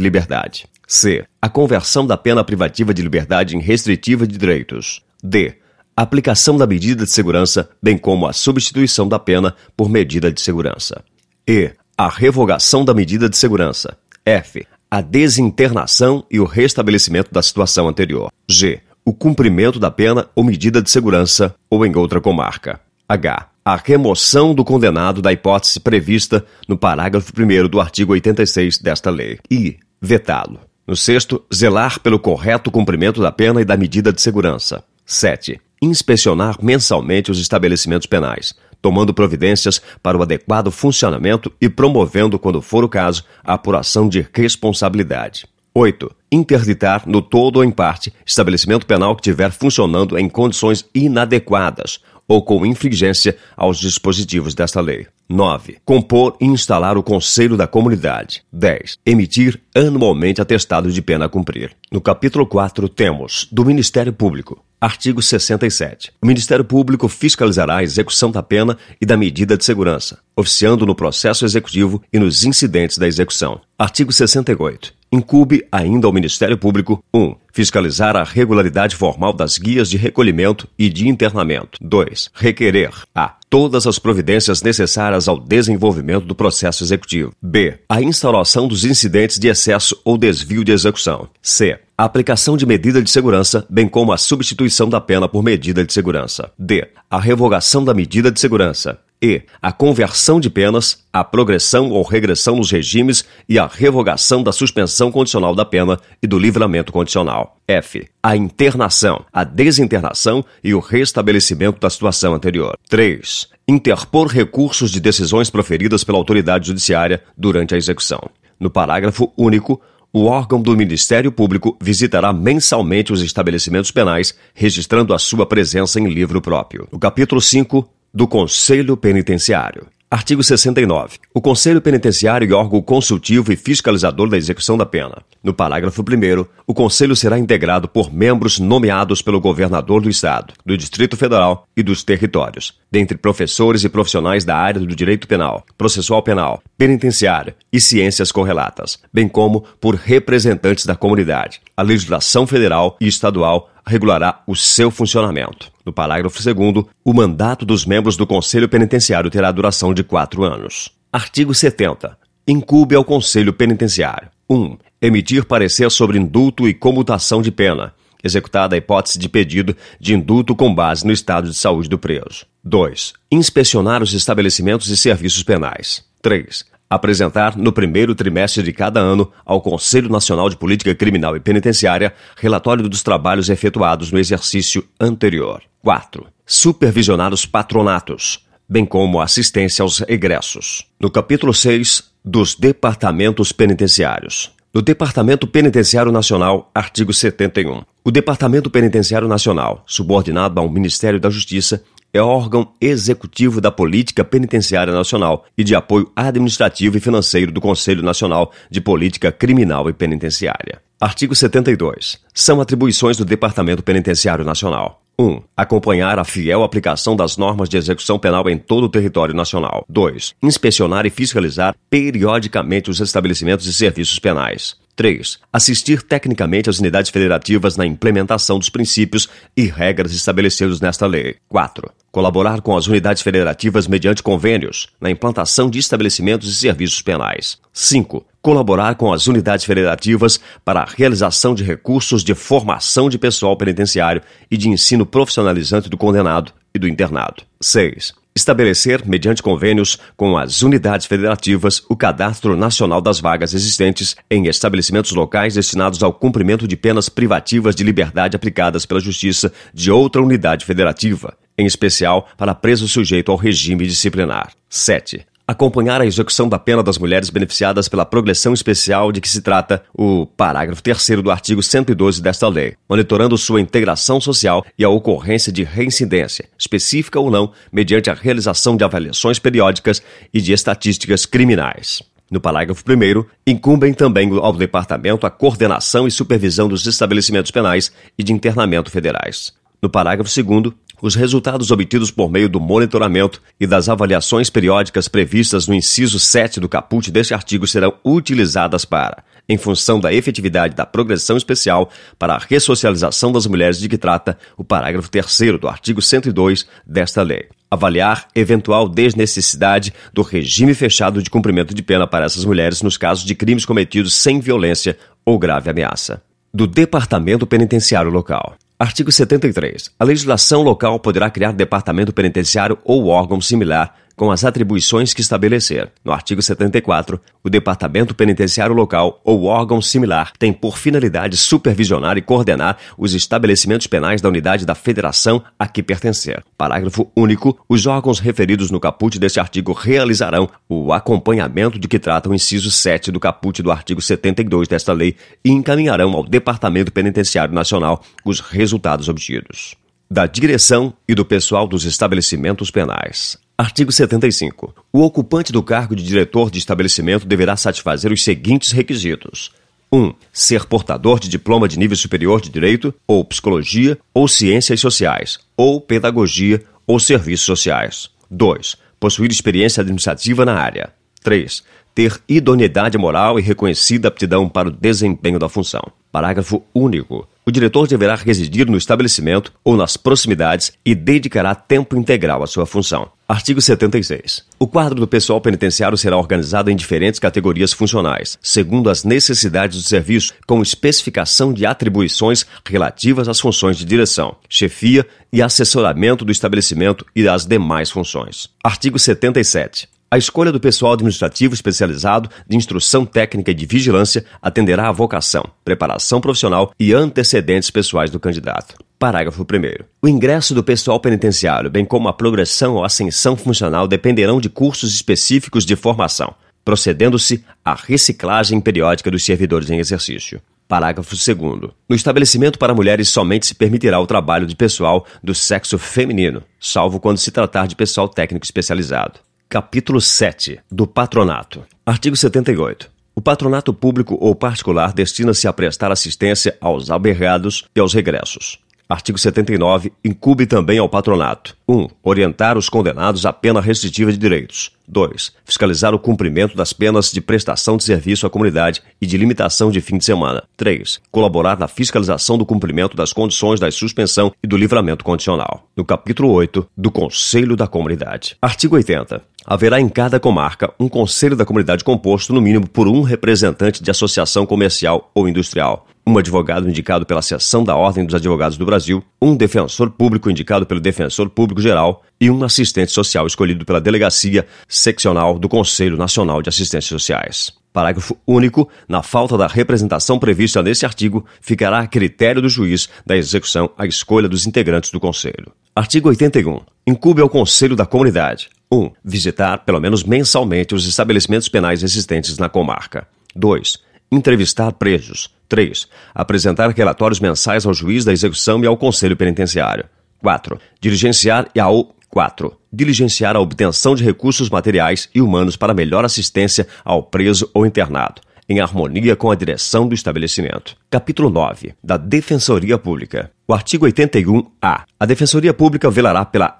liberdade. C. A conversão da pena privativa de liberdade em restritiva de direitos. D. A aplicação da medida de segurança, bem como a substituição da pena por medida de segurança. E. A revogação da medida de segurança. F. A desinternação e o restabelecimento da situação anterior. G. O cumprimento da pena ou medida de segurança ou em outra comarca. H a remoção do condenado da hipótese prevista no parágrafo 1 do artigo 86 desta lei. E vetá-lo. No sexto, zelar pelo correto cumprimento da pena e da medida de segurança. 7. Inspecionar mensalmente os estabelecimentos penais, tomando providências para o adequado funcionamento e promovendo, quando for o caso, a apuração de responsabilidade. 8. Interditar, no todo ou em parte, estabelecimento penal que estiver funcionando em condições inadequadas ou com infringência aos dispositivos desta lei. 9. Compor e instalar o Conselho da Comunidade. 10. Emitir anualmente atestado de pena a cumprir. No capítulo 4 temos do Ministério Público. Artigo 67. O Ministério Público fiscalizará a execução da pena e da medida de segurança, oficiando no processo executivo e nos incidentes da execução. Artigo 68. Incube ainda ao Ministério Público 1. Um, fiscalizar a regularidade formal das guias de recolhimento e de internamento. 2. Requerer a todas as providências necessárias ao desenvolvimento do processo executivo. B. A instauração dos incidentes de excesso ou desvio de execução. C. A aplicação de medida de segurança, bem como a substituição da pena por medida de segurança. D. A revogação da medida de segurança e a conversão de penas, a progressão ou regressão nos regimes e a revogação da suspensão condicional da pena e do livramento condicional. F. A internação, a desinternação e o restabelecimento da situação anterior. 3. Interpor recursos de decisões proferidas pela autoridade judiciária durante a execução. No parágrafo único, o órgão do Ministério Público visitará mensalmente os estabelecimentos penais, registrando a sua presença em livro próprio. No capítulo 5, do Conselho Penitenciário. Artigo 69. O Conselho Penitenciário é órgão consultivo e fiscalizador da execução da pena. No parágrafo 1, o Conselho será integrado por membros nomeados pelo governador do Estado, do Distrito Federal e dos territórios, dentre professores e profissionais da área do direito penal, processual penal, penitenciário e ciências correlatas, bem como por representantes da comunidade. A legislação federal e estadual regulará o seu funcionamento. No parágrafo 2, o mandato dos membros do Conselho Penitenciário terá duração de quatro anos. Artigo 70. Incube ao Conselho Penitenciário: 1. Emitir parecer sobre indulto e comutação de pena, executada a hipótese de pedido de indulto com base no estado de saúde do preso. 2. Inspecionar os estabelecimentos e serviços penais. 3 apresentar no primeiro trimestre de cada ano ao Conselho Nacional de Política Criminal e Penitenciária relatório dos trabalhos efetuados no exercício anterior. 4. Supervisionar os patronatos, bem como assistência aos egressos. No capítulo 6 dos Departamentos Penitenciários. No Departamento Penitenciário Nacional, artigo 71. O Departamento Penitenciário Nacional, subordinado ao Ministério da Justiça, é órgão executivo da Política Penitenciária Nacional e de apoio administrativo e financeiro do Conselho Nacional de Política Criminal e Penitenciária. Artigo 72. São atribuições do Departamento Penitenciário Nacional. 1. Acompanhar a fiel aplicação das normas de execução penal em todo o território nacional. 2. Inspecionar e fiscalizar periodicamente os estabelecimentos e serviços penais. 3. Assistir tecnicamente as unidades federativas na implementação dos princípios e regras estabelecidos nesta lei. 4. Colaborar com as unidades federativas mediante convênios na implantação de estabelecimentos e serviços penais. 5. Colaborar com as unidades federativas para a realização de recursos de formação de pessoal penitenciário e de ensino profissionalizante do condenado e do internado. 6 estabelecer, mediante convênios com as unidades federativas, o cadastro nacional das vagas existentes em estabelecimentos locais destinados ao cumprimento de penas privativas de liberdade aplicadas pela Justiça de outra unidade federativa, em especial para preso sujeito ao regime disciplinar. 7 acompanhar a execução da pena das mulheres beneficiadas pela progressão especial de que se trata o parágrafo 3 do artigo 112 desta lei, monitorando sua integração social e a ocorrência de reincidência, específica ou não, mediante a realização de avaliações periódicas e de estatísticas criminais. No parágrafo 1, incumbem também ao Departamento a coordenação e supervisão dos estabelecimentos penais e de internamento federais. No parágrafo 2, os resultados obtidos por meio do monitoramento e das avaliações periódicas previstas no inciso 7 do caput deste artigo serão utilizadas para, em função da efetividade da progressão especial para a ressocialização das mulheres de que trata o parágrafo 3 do artigo 102 desta lei. Avaliar eventual desnecessidade do regime fechado de cumprimento de pena para essas mulheres nos casos de crimes cometidos sem violência ou grave ameaça. Do Departamento Penitenciário Local. Artigo 73. A legislação local poderá criar departamento penitenciário ou órgão similar com as atribuições que estabelecer. No artigo 74, o Departamento Penitenciário Local ou órgão similar tem por finalidade supervisionar e coordenar os estabelecimentos penais da unidade da federação a que pertencer. Parágrafo único. Os órgãos referidos no caput deste artigo realizarão o acompanhamento de que trata o inciso 7 do caput do artigo 72 desta lei e encaminharão ao Departamento Penitenciário Nacional os resultados obtidos. da direção e do pessoal dos estabelecimentos penais. Artigo 75. O ocupante do cargo de diretor de estabelecimento deverá satisfazer os seguintes requisitos: 1. Um, ser portador de diploma de nível superior de direito, ou psicologia, ou ciências sociais, ou pedagogia, ou serviços sociais. 2. Possuir experiência administrativa na área. 3. Ter idoneidade moral e reconhecida aptidão para o desempenho da função. Parágrafo único. O diretor deverá residir no estabelecimento ou nas proximidades e dedicará tempo integral à sua função. Artigo 76. O quadro do pessoal penitenciário será organizado em diferentes categorias funcionais, segundo as necessidades do serviço, com especificação de atribuições relativas às funções de direção, chefia e assessoramento do estabelecimento e às demais funções. Artigo 77. A escolha do pessoal administrativo especializado de instrução técnica e de vigilância atenderá à vocação, preparação profissional e antecedentes pessoais do candidato. Parágrafo 1. O ingresso do pessoal penitenciário, bem como a progressão ou ascensão funcional, dependerão de cursos específicos de formação, procedendo-se à reciclagem periódica dos servidores em exercício. Parágrafo 2. No estabelecimento para mulheres somente se permitirá o trabalho de pessoal do sexo feminino, salvo quando se tratar de pessoal técnico especializado. Capítulo 7 do Patronato. Artigo 78. O patronato público ou particular destina-se a prestar assistência aos albergados e aos regressos. Artigo 79. Incube também ao patronato: 1. Um, orientar os condenados à pena restritiva de direitos. 2. Fiscalizar o cumprimento das penas de prestação de serviço à comunidade e de limitação de fim de semana. 3. Colaborar na fiscalização do cumprimento das condições da suspensão e do livramento condicional. No capítulo 8 do Conselho da Comunidade. Artigo 80 haverá em cada comarca um conselho da comunidade composto, no mínimo, por um representante de associação comercial ou industrial, um advogado indicado pela seção da Ordem dos Advogados do Brasil, um defensor público indicado pelo Defensor Público Geral e um assistente social escolhido pela Delegacia Seccional do Conselho Nacional de Assistências Sociais. Parágrafo único. Na falta da representação prevista nesse artigo, ficará a critério do juiz da execução a escolha dos integrantes do Conselho. Artigo 81. Incube ao Conselho da Comunidade 1. Um, visitar, pelo menos mensalmente, os estabelecimentos penais existentes na comarca. 2. Entrevistar presos. 3. Apresentar relatórios mensais ao juiz da execução e ao Conselho Penitenciário. 4. Diligenciar e ao 4. Diligenciar a obtenção de recursos materiais e humanos para melhor assistência ao preso ou internado, em harmonia com a direção do estabelecimento. Capítulo 9. Da Defensoria Pública. O artigo 81-A. A Defensoria Pública velará pela.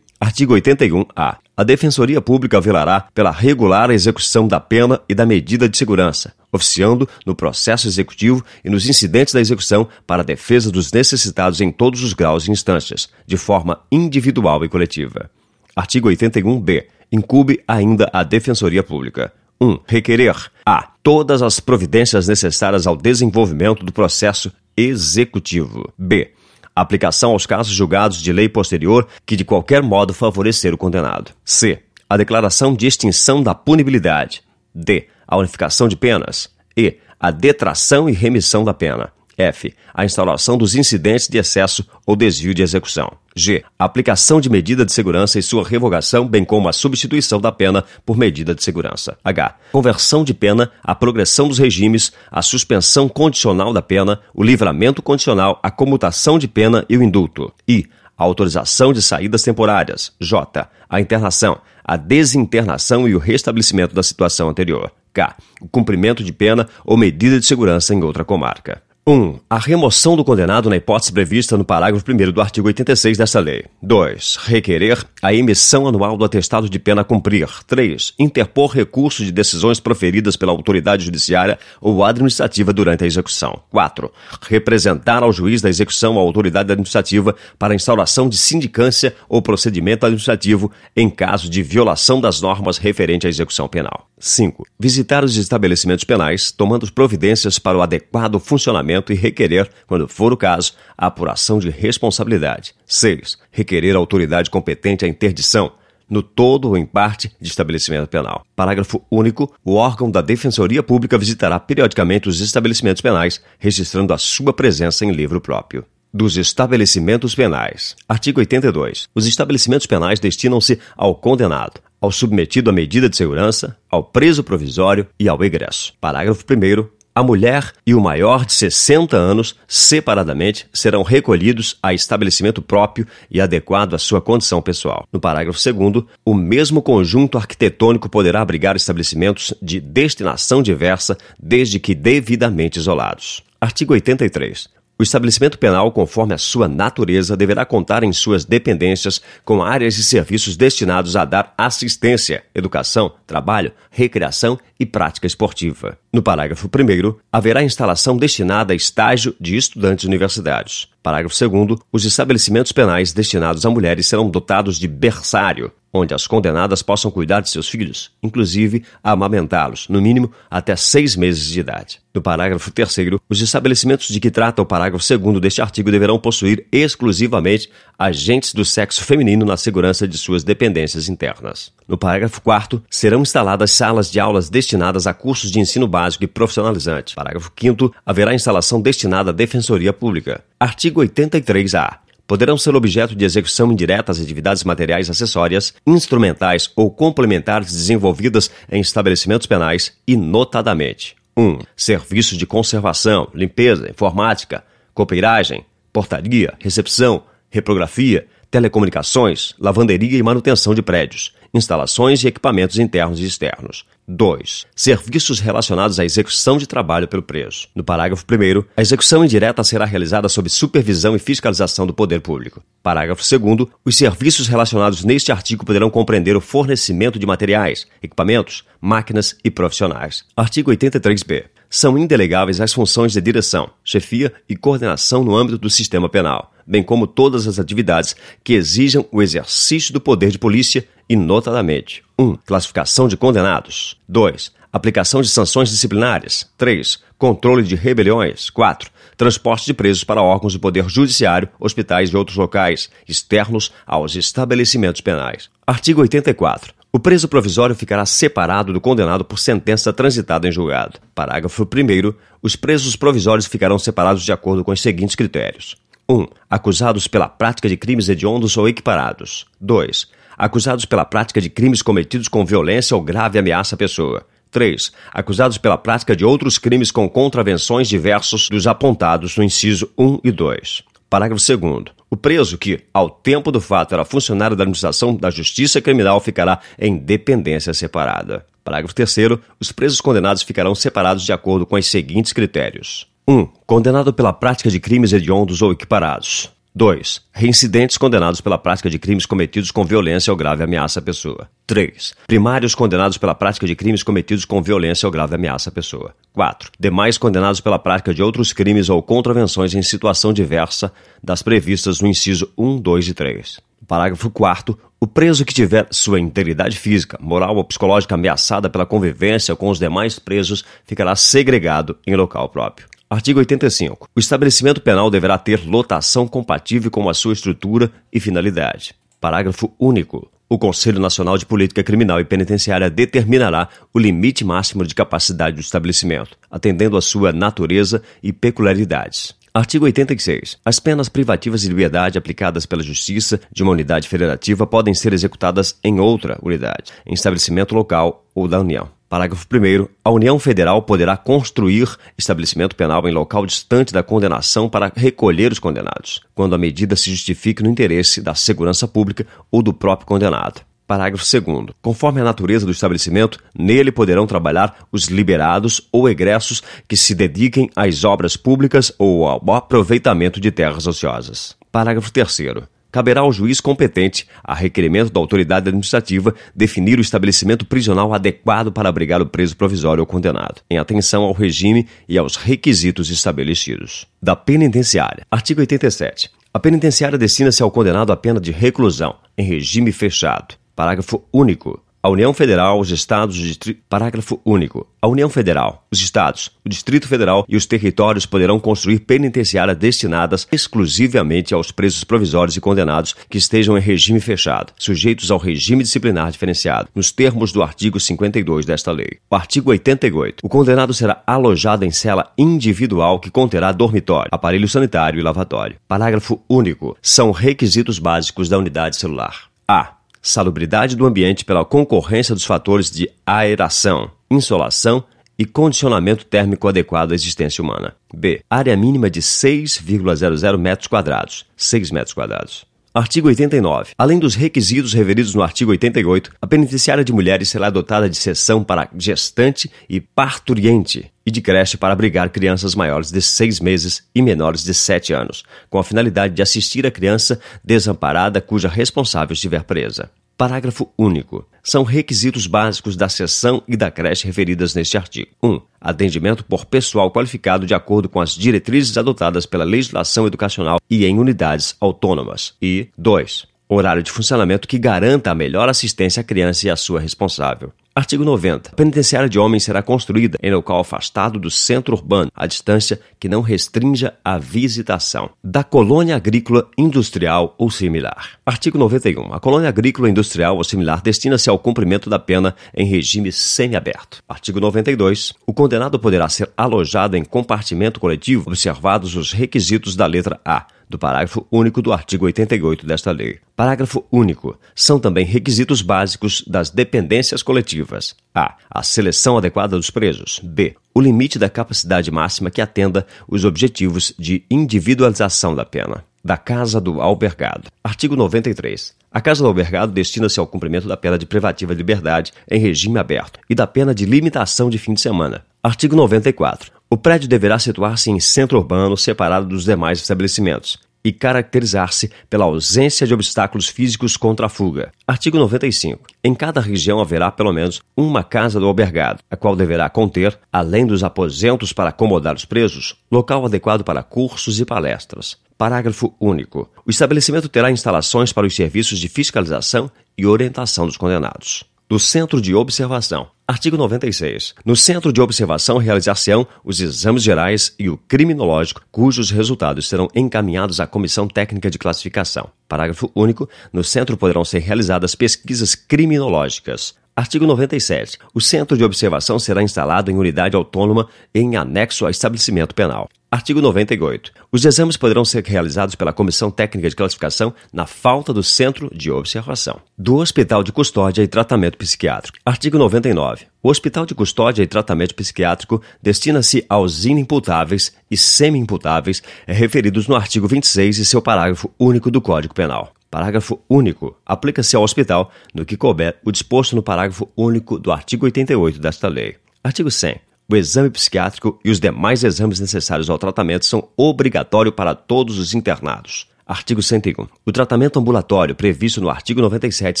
Artigo 81-A. A Defensoria Pública velará pela regular execução da pena e da medida de segurança, oficiando no processo executivo e nos incidentes da execução para a defesa dos necessitados em todos os graus e instâncias, de forma individual e coletiva. Artigo 81-B. Incube ainda a Defensoria Pública. 1. Um, requerer a todas as providências necessárias ao desenvolvimento do processo executivo. B. Aplicação aos casos julgados de lei posterior que de qualquer modo favorecer o condenado. C. A declaração de extinção da punibilidade. D. A unificação de penas. E. A detração e remissão da pena. F. A instauração dos incidentes de excesso ou desvio de execução. G. A aplicação de medida de segurança e sua revogação, bem como a substituição da pena por medida de segurança. H. Conversão de pena, a progressão dos regimes, a suspensão condicional da pena, o livramento condicional, a comutação de pena e o indulto. I. A autorização de saídas temporárias. J. A internação, a desinternação e o restabelecimento da situação anterior. K. O cumprimento de pena ou medida de segurança em outra comarca. 1. A remoção do condenado na hipótese prevista no parágrafo 1 do artigo 86 desta lei. 2. Requerer a emissão anual do atestado de pena a cumprir. 3. Interpor recurso de decisões proferidas pela autoridade judiciária ou administrativa durante a execução. 4. Representar ao juiz da execução ou autoridade administrativa para instauração de sindicância ou procedimento administrativo em caso de violação das normas referente à execução penal. 5. Visitar os estabelecimentos penais, tomando providências para o adequado funcionamento e requerer, quando for o caso, a apuração de responsabilidade. 6. Requerer a autoridade competente a interdição, no todo ou em parte, de estabelecimento penal. Parágrafo único. O órgão da Defensoria Pública visitará periodicamente os estabelecimentos penais, registrando a sua presença em livro próprio dos estabelecimentos penais. Artigo 82. Os estabelecimentos penais destinam-se ao condenado, ao submetido à medida de segurança, ao preso provisório e ao egresso. Parágrafo 1 a mulher e o maior de 60 anos, separadamente, serão recolhidos a estabelecimento próprio e adequado à sua condição pessoal. No parágrafo 2, o mesmo conjunto arquitetônico poderá abrigar estabelecimentos de destinação diversa, desde que devidamente isolados. Artigo 83. O estabelecimento penal, conforme a sua natureza, deverá contar em suas dependências com áreas de serviços destinados a dar assistência, educação, trabalho, recreação e prática esportiva. No parágrafo 1, haverá instalação destinada a estágio de estudantes universitários. Parágrafo 2. Os estabelecimentos penais destinados a mulheres serão dotados de berçário, onde as condenadas possam cuidar de seus filhos, inclusive amamentá-los, no mínimo até seis meses de idade. No parágrafo 3, os estabelecimentos de que trata o parágrafo 2 deste artigo deverão possuir exclusivamente agentes do sexo feminino na segurança de suas dependências internas. No parágrafo 4, serão instaladas salas de aulas destinadas a cursos de ensino básico e profissionalizante. Parágrafo 5, haverá instalação destinada à defensoria pública. Artigo 83-A poderão ser objeto de execução indireta as atividades materiais acessórias, instrumentais ou complementares desenvolvidas em estabelecimentos penais e, notadamente: 1. Um, serviços de conservação, limpeza, informática, copeiragem, portaria, recepção, reprografia, telecomunicações, lavanderia e manutenção de prédios, instalações e equipamentos internos e externos. 2. Serviços relacionados à execução de trabalho pelo preso. No parágrafo 1, a execução indireta será realizada sob supervisão e fiscalização do poder público. Parágrafo 2. Os serviços relacionados neste artigo poderão compreender o fornecimento de materiais, equipamentos, máquinas e profissionais. Artigo 83b são indelegáveis as funções de direção, chefia e coordenação no âmbito do sistema penal, bem como todas as atividades que exijam o exercício do poder de polícia e, notadamente, 1. Um, classificação de condenados. 2. Aplicação de sanções disciplinares. 3. Controle de rebeliões. 4. Transporte de presos para órgãos do Poder Judiciário, hospitais e outros locais externos aos estabelecimentos penais. Artigo 84. O preso provisório ficará separado do condenado por sentença transitada em julgado. Parágrafo 1. Os presos provisórios ficarão separados de acordo com os seguintes critérios: 1. Acusados pela prática de crimes hediondos ou equiparados. 2. Acusados pela prática de crimes cometidos com violência ou grave ameaça à pessoa. 3. Acusados pela prática de outros crimes com contravenções diversos dos apontados no inciso 1 e 2. Parágrafo 2. O preso que, ao tempo do fato, era funcionário da administração da Justiça Criminal ficará em dependência separada. Parágrafo 3. Os presos condenados ficarão separados de acordo com os seguintes critérios: 1. Condenado pela prática de crimes hediondos ou equiparados. 2. Reincidentes condenados pela prática de crimes cometidos com violência ou grave ameaça à pessoa. 3. Primários condenados pela prática de crimes cometidos com violência ou grave ameaça à pessoa. 4. Demais condenados pela prática de outros crimes ou contravenções em situação diversa das previstas no inciso 1, 2 e 3. Parágrafo 4. O preso que tiver sua integridade física, moral ou psicológica ameaçada pela convivência com os demais presos ficará segregado em local próprio. Artigo 85. O estabelecimento penal deverá ter lotação compatível com a sua estrutura e finalidade. Parágrafo único. O Conselho Nacional de Política Criminal e Penitenciária determinará o limite máximo de capacidade do estabelecimento, atendendo à sua natureza e peculiaridades. Artigo 86. As penas privativas de liberdade aplicadas pela Justiça de uma unidade federativa podem ser executadas em outra unidade, em estabelecimento local ou da União. Parágrafo 1. A União Federal poderá construir estabelecimento penal em local distante da condenação para recolher os condenados, quando a medida se justifique no interesse da segurança pública ou do próprio condenado. Parágrafo 2. Conforme a natureza do estabelecimento, nele poderão trabalhar os liberados ou egressos que se dediquem às obras públicas ou ao aproveitamento de terras ociosas. Parágrafo 3 caberá ao juiz competente, a requerimento da autoridade administrativa, definir o estabelecimento prisional adequado para abrigar o preso provisório ou condenado, em atenção ao regime e aos requisitos estabelecidos. Da penitenciária. Artigo 87. A penitenciária destina-se ao condenado a pena de reclusão, em regime fechado. Parágrafo único. A União Federal, os Estados, o Distrito. Parágrafo único. A União Federal, os Estados, o Distrito Federal e os territórios poderão construir penitenciárias destinadas exclusivamente aos presos provisórios e condenados que estejam em regime fechado, sujeitos ao regime disciplinar diferenciado, nos termos do artigo 52 desta lei. O artigo 88. O condenado será alojado em cela individual que conterá dormitório, aparelho sanitário e lavatório. Parágrafo único. São requisitos básicos da unidade celular. A salubridade do ambiente pela concorrência dos fatores de aeração, insolação e condicionamento térmico adequado à existência humana. B. Área mínima de 6,00 metros quadrados, 6 metros quadrados. Artigo 89. Além dos requisitos referidos no artigo 88, a penitenciária de mulheres será dotada de seção para gestante e parturiente e de creche para abrigar crianças maiores de seis meses e menores de sete anos, com a finalidade de assistir a criança desamparada cuja responsável estiver presa. Parágrafo único. São requisitos básicos da seção e da creche referidas neste artigo. 1. Um, atendimento por pessoal qualificado de acordo com as diretrizes adotadas pela legislação educacional e em unidades autônomas. E 2. Horário de funcionamento que garanta a melhor assistência à criança e à sua responsável. Artigo 90. A penitenciária de homens será construída em local afastado do centro urbano, a distância que não restrinja a visitação da colônia agrícola industrial ou similar. Artigo 91. A colônia agrícola industrial ou similar destina-se ao cumprimento da pena em regime semiaberto. Artigo 92. O condenado poderá ser alojado em compartimento coletivo, observados os requisitos da letra A do parágrafo único do artigo 88 desta lei. Parágrafo único. São também requisitos básicos das dependências coletivas: a. A seleção adequada dos presos. B. O limite da capacidade máxima que atenda os objetivos de individualização da pena. Da casa do albergado. Artigo 93. A casa do albergado destina-se ao cumprimento da pena de privativa de liberdade em regime aberto e da pena de limitação de fim de semana. Artigo 94. O prédio deverá situar-se em centro urbano separado dos demais estabelecimentos e caracterizar-se pela ausência de obstáculos físicos contra a fuga. Artigo 95. Em cada região haverá pelo menos uma casa do albergado, a qual deverá conter, além dos aposentos para acomodar os presos, local adequado para cursos e palestras. Parágrafo único. O estabelecimento terá instalações para os serviços de fiscalização e orientação dos condenados do Centro de Observação. Artigo 96. No Centro de Observação realizar-se-ão os exames gerais e o criminológico, cujos resultados serão encaminhados à Comissão Técnica de Classificação. Parágrafo único. No centro poderão ser realizadas pesquisas criminológicas. Artigo 97. O Centro de Observação será instalado em unidade autônoma em anexo ao estabelecimento penal. Artigo 98. Os exames poderão ser realizados pela Comissão Técnica de Classificação na falta do Centro de Observação. Do Hospital de Custódia e Tratamento Psiquiátrico. Artigo 99. O Hospital de Custódia e Tratamento Psiquiátrico destina-se aos inimputáveis e semi-imputáveis referidos no artigo 26 e seu parágrafo único do Código Penal. Parágrafo único. Aplica-se ao hospital, no que couber, o disposto no parágrafo único do artigo 88 desta lei. Artigo 100. O exame psiquiátrico e os demais exames necessários ao tratamento são obrigatórios para todos os internados. Artigo 101. O tratamento ambulatório previsto no artigo 97,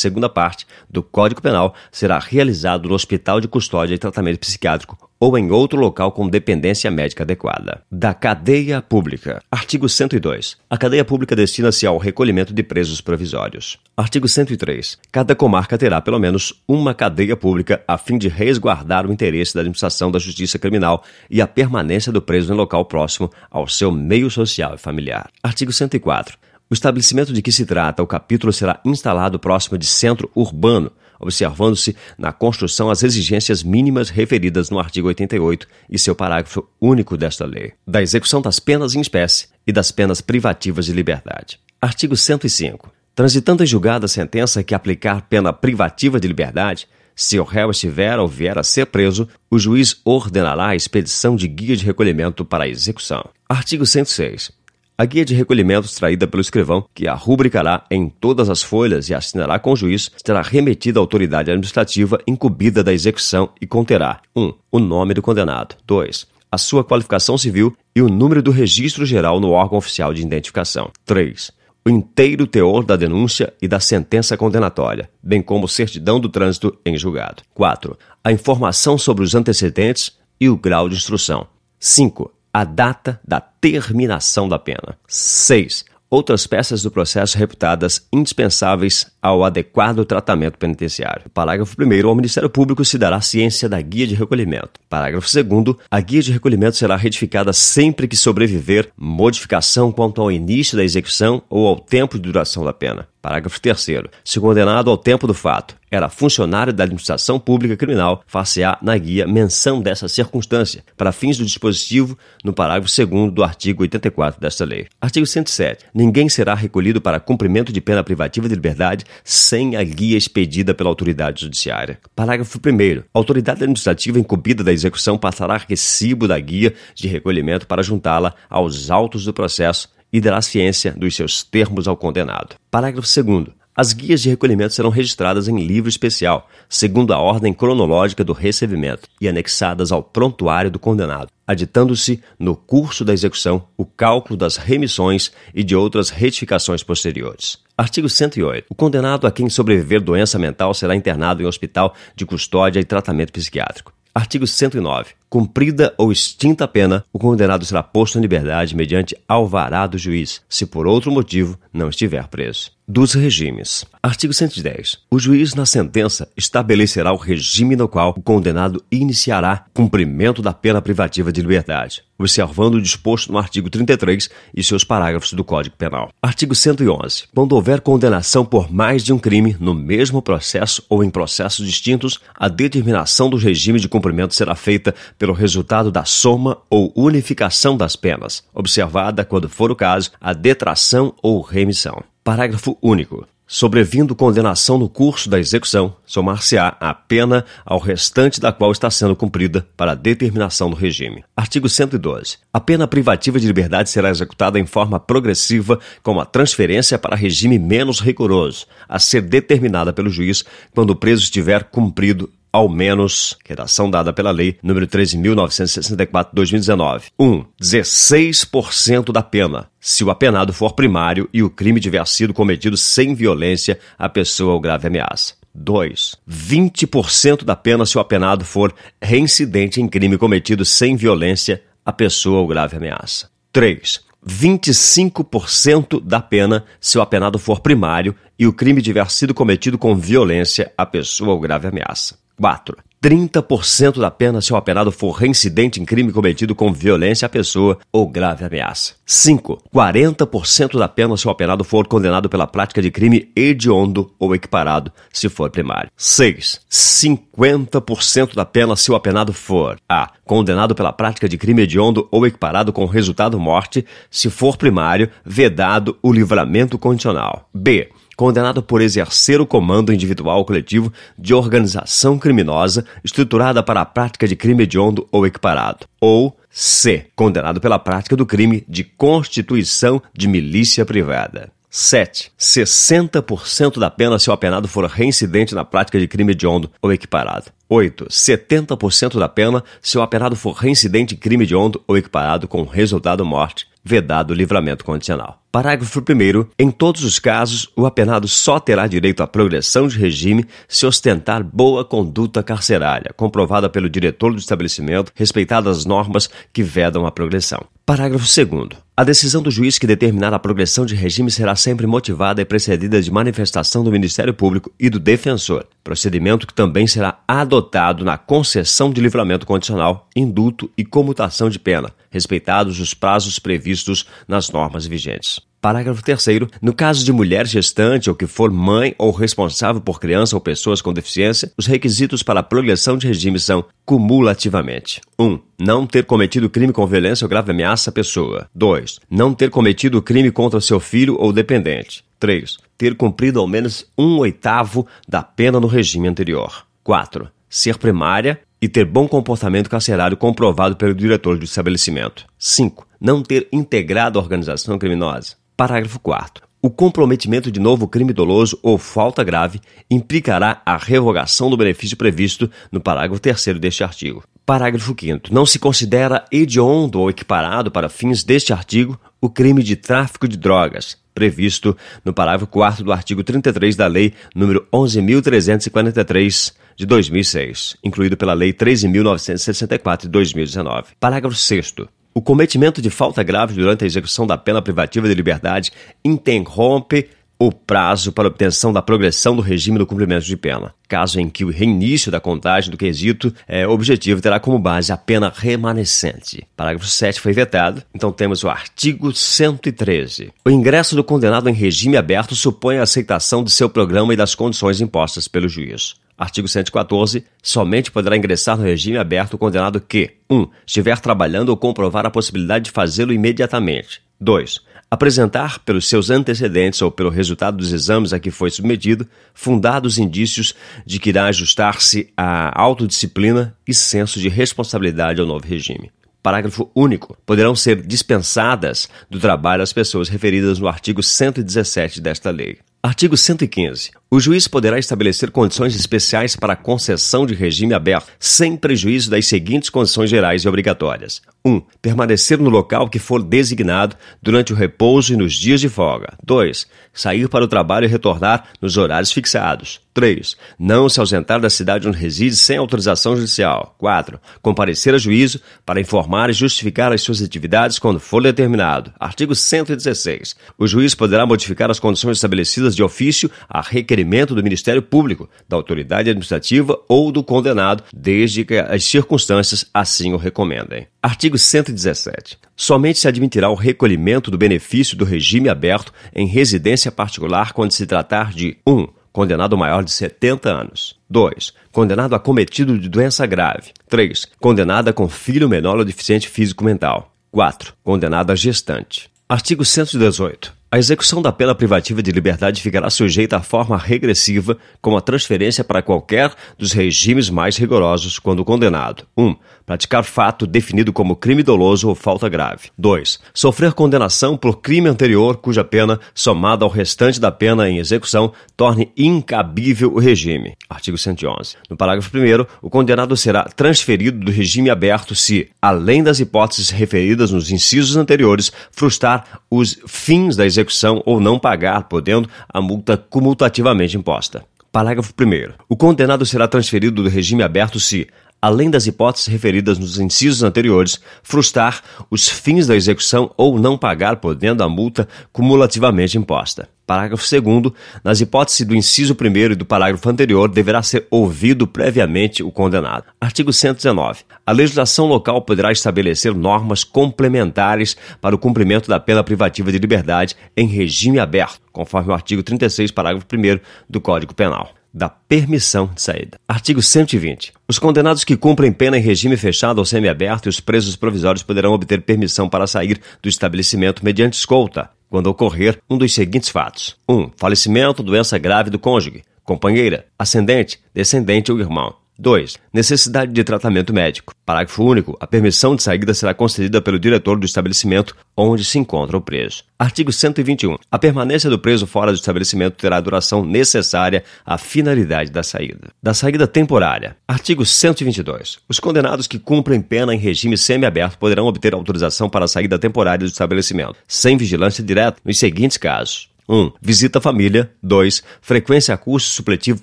segunda parte, do Código Penal será realizado no Hospital de Custódia e Tratamento Psiquiátrico ou em outro local com dependência médica adequada. Da cadeia pública. Artigo 102. A cadeia pública destina-se ao recolhimento de presos provisórios. Artigo 103. Cada comarca terá pelo menos uma cadeia pública a fim de resguardar o interesse da administração da justiça criminal e a permanência do preso em local próximo ao seu meio social e familiar. Artigo 104. O estabelecimento de que se trata o capítulo será instalado próximo de centro urbano, observando-se na construção as exigências mínimas referidas no artigo 88 e seu parágrafo único desta lei, da execução das penas em espécie e das penas privativas de liberdade. Artigo 105. Transitando em julgada a sentença que aplicar pena privativa de liberdade, se o réu estiver ou vier a ser preso, o juiz ordenará a expedição de guia de recolhimento para a execução. Artigo 106. A guia de recolhimento extraída pelo escrivão, que a rubricará em todas as folhas e assinará com o juiz, será remetida à autoridade administrativa incumbida da execução e conterá 1. Um, o nome do condenado. 2. A sua qualificação civil e o número do registro geral no órgão oficial de identificação. 3. O inteiro teor da denúncia e da sentença condenatória, bem como certidão do trânsito em julgado. 4. A informação sobre os antecedentes e o grau de instrução. 5 a data da terminação da pena. 6. Outras peças do processo reputadas indispensáveis ao adequado tratamento penitenciário. Parágrafo 1. Ao Ministério Público se dará ciência da guia de recolhimento. Parágrafo 2. A guia de recolhimento será retificada sempre que sobreviver modificação quanto ao início da execução ou ao tempo de duração da pena. Parágrafo 3. Se condenado ao tempo do fato era funcionário da administração pública criminal, far-se-á na guia menção dessa circunstância, para fins do dispositivo no parágrafo 2 do artigo 84 desta lei. Artigo 107. Ninguém será recolhido para cumprimento de pena privativa de liberdade sem a guia expedida pela autoridade judiciária. Parágrafo 1. A autoridade administrativa incumbida da execução passará recibo da guia de recolhimento para juntá-la aos autos do processo e dará ciência dos seus termos ao condenado. Parágrafo 2. As guias de recolhimento serão registradas em livro especial, segundo a ordem cronológica do recebimento, e anexadas ao prontuário do condenado, aditando-se, no curso da execução, o cálculo das remissões e de outras retificações posteriores. Artigo 108. O condenado a quem sobreviver doença mental será internado em hospital de custódia e tratamento psiquiátrico. Artigo 109. Cumprida ou extinta a pena, o condenado será posto em liberdade mediante alvará do juiz, se por outro motivo não estiver preso. Dos regimes. Artigo 110. O juiz, na sentença, estabelecerá o regime no qual o condenado iniciará cumprimento da pena privativa de liberdade, observando o disposto no artigo 33 e seus parágrafos do Código Penal. Artigo 111. Quando houver condenação por mais de um crime no mesmo processo ou em processos distintos, a determinação do regime de cumprimento será feita resultado da soma ou unificação das penas, observada, quando for o caso, a detração ou remissão. Parágrafo único. Sobrevindo condenação no curso da execução, somar-se-á a pena ao restante da qual está sendo cumprida para a determinação do regime. Artigo 112. A pena privativa de liberdade será executada em forma progressiva, com a transferência para regime menos rigoroso, a ser determinada pelo juiz quando o preso estiver cumprido ao menos, redação dada pela Lei nº 13.964-2019. 1. Um, 16% da pena, se o apenado for primário e o crime tiver sido cometido sem violência à pessoa ou grave ameaça. 2. 20% da pena se o apenado for reincidente em crime cometido sem violência à pessoa ou grave ameaça. 3. 25% da pena se o apenado for primário e o crime tiver sido cometido com violência à pessoa ou grave ameaça. 4. 30% da pena se o apenado for reincidente em crime cometido com violência à pessoa ou grave ameaça. 5. 40% da pena se o apenado for condenado pela prática de crime hediondo ou equiparado, se for primário. 6. 50% da pena se o apenado for a. Condenado pela prática de crime hediondo ou equiparado com resultado morte, se for primário, vedado o livramento condicional. B condenado por exercer o comando individual coletivo de organização criminosa estruturada para a prática de crime hediondo ou equiparado. Ou C. Condenado pela prática do crime de constituição de milícia privada. 7. 60% da pena se o apenado for reincidente na prática de crime hediondo ou equiparado. 8. 70% da pena se o apenado for reincidente em crime hediondo ou equiparado com resultado morte vedado livramento condicional. Parágrafo 1. Em todos os casos, o apenado só terá direito à progressão de regime se ostentar boa conduta carcerária, comprovada pelo diretor do estabelecimento, respeitadas as normas que vedam a progressão. Parágrafo 2. A decisão do juiz que determinar a progressão de regime será sempre motivada e precedida de manifestação do Ministério Público e do defensor, procedimento que também será adotado na concessão de livramento condicional, indulto e comutação de pena, respeitados os prazos previstos nas normas vigentes. Parágrafo 3. No caso de mulher gestante ou que for mãe ou responsável por criança ou pessoas com deficiência, os requisitos para a progressão de regime são cumulativamente: 1. Um, não ter cometido crime com violência ou grave ameaça à pessoa. 2. Não ter cometido crime contra seu filho ou dependente. 3. Ter cumprido ao menos um oitavo da pena no regime anterior. 4. Ser primária e ter bom comportamento carcerário comprovado pelo diretor do estabelecimento. 5. Não ter integrado a organização criminosa. Parágrafo 4. O comprometimento de novo crime doloso ou falta grave implicará a revogação do benefício previsto no parágrafo 3 deste artigo. Parágrafo 5. Não se considera hediondo ou equiparado para fins deste artigo o crime de tráfico de drogas, previsto no parágrafo 4 do artigo 33 da Lei nº 11.343 de 2006, incluído pela Lei 13.964 de 2019. Parágrafo 6 o cometimento de falta grave durante a execução da pena privativa de liberdade interrompe o prazo para obtenção da progressão do regime do cumprimento de pena. Caso em que o reinício da contagem do quesito é objetivo terá como base a pena remanescente. Parágrafo 7 foi vetado, então temos o artigo 113. O ingresso do condenado em regime aberto supõe a aceitação de seu programa e das condições impostas pelo juiz. Artigo 114. Somente poderá ingressar no regime aberto o condenado que 1. Um, estiver trabalhando ou comprovar a possibilidade de fazê-lo imediatamente. 2. apresentar pelos seus antecedentes ou pelo resultado dos exames a que foi submetido fundados indícios de que irá ajustar-se à autodisciplina e senso de responsabilidade ao novo regime. Parágrafo único. Poderão ser dispensadas do trabalho as pessoas referidas no artigo 117 desta lei. Artigo 115. O juiz poderá estabelecer condições especiais para a concessão de regime aberto, sem prejuízo das seguintes condições gerais e obrigatórias: 1. Um, permanecer no local que for designado durante o repouso e nos dias de folga. 2. Sair para o trabalho e retornar nos horários fixados. 3. Não se ausentar da cidade onde reside sem autorização judicial. 4. Comparecer a juízo para informar e justificar as suas atividades quando for determinado. Artigo 116. O juiz poderá modificar as condições estabelecidas de ofício a requerimento do Ministério Público, da autoridade administrativa ou do condenado, desde que as circunstâncias assim o recomendem. Artigo 117. Somente se admitirá o recolhimento do benefício do regime aberto em residência particular quando se tratar de 1. Um, condenado maior de 70 anos. 2. Condenado acometido de doença grave. 3. Condenada com filho menor ou deficiente físico-mental. 4. Condenada gestante. Artigo 118. A execução da pena privativa de liberdade ficará sujeita à forma regressiva, com a transferência para qualquer dos regimes mais rigorosos quando condenado. 1. Um, praticar fato definido como crime doloso ou falta grave. 2. Sofrer condenação por crime anterior cuja pena, somada ao restante da pena em execução, torne incabível o regime. Artigo 111. No parágrafo 1, o condenado será transferido do regime aberto se, além das hipóteses referidas nos incisos anteriores, frustrar os fins da execução ou não pagar, podendo a multa cumulativamente imposta. Parágrafo 1. O condenado será transferido do regime aberto se, além das hipóteses referidas nos incisos anteriores, frustrar os fins da execução ou não pagar, podendo a multa cumulativamente imposta. Parágrafo 2. Nas hipóteses do inciso 1 e do parágrafo anterior, deverá ser ouvido previamente o condenado. Artigo 119. A legislação local poderá estabelecer normas complementares para o cumprimento da pena privativa de liberdade em regime aberto, conforme o artigo 36, parágrafo 1 do Código Penal da permissão de saída. Artigo 120. Os condenados que cumprem pena em regime fechado ou semiaberto e os presos provisórios poderão obter permissão para sair do estabelecimento mediante escolta, quando ocorrer um dos seguintes fatos: 1. Um, falecimento, doença grave do cônjuge, companheira, ascendente, descendente ou irmão. 2. Necessidade de tratamento médico. Parágrafo único. A permissão de saída será concedida pelo diretor do estabelecimento onde se encontra o preso. Artigo 121. A permanência do preso fora do estabelecimento terá a duração necessária à finalidade da saída. Da saída temporária. Artigo 122. Os condenados que cumprem pena em regime semiaberto poderão obter autorização para a saída temporária do estabelecimento, sem vigilância direta, nos seguintes casos: 1. Um, visita à família. 2. Frequência a curso supletivo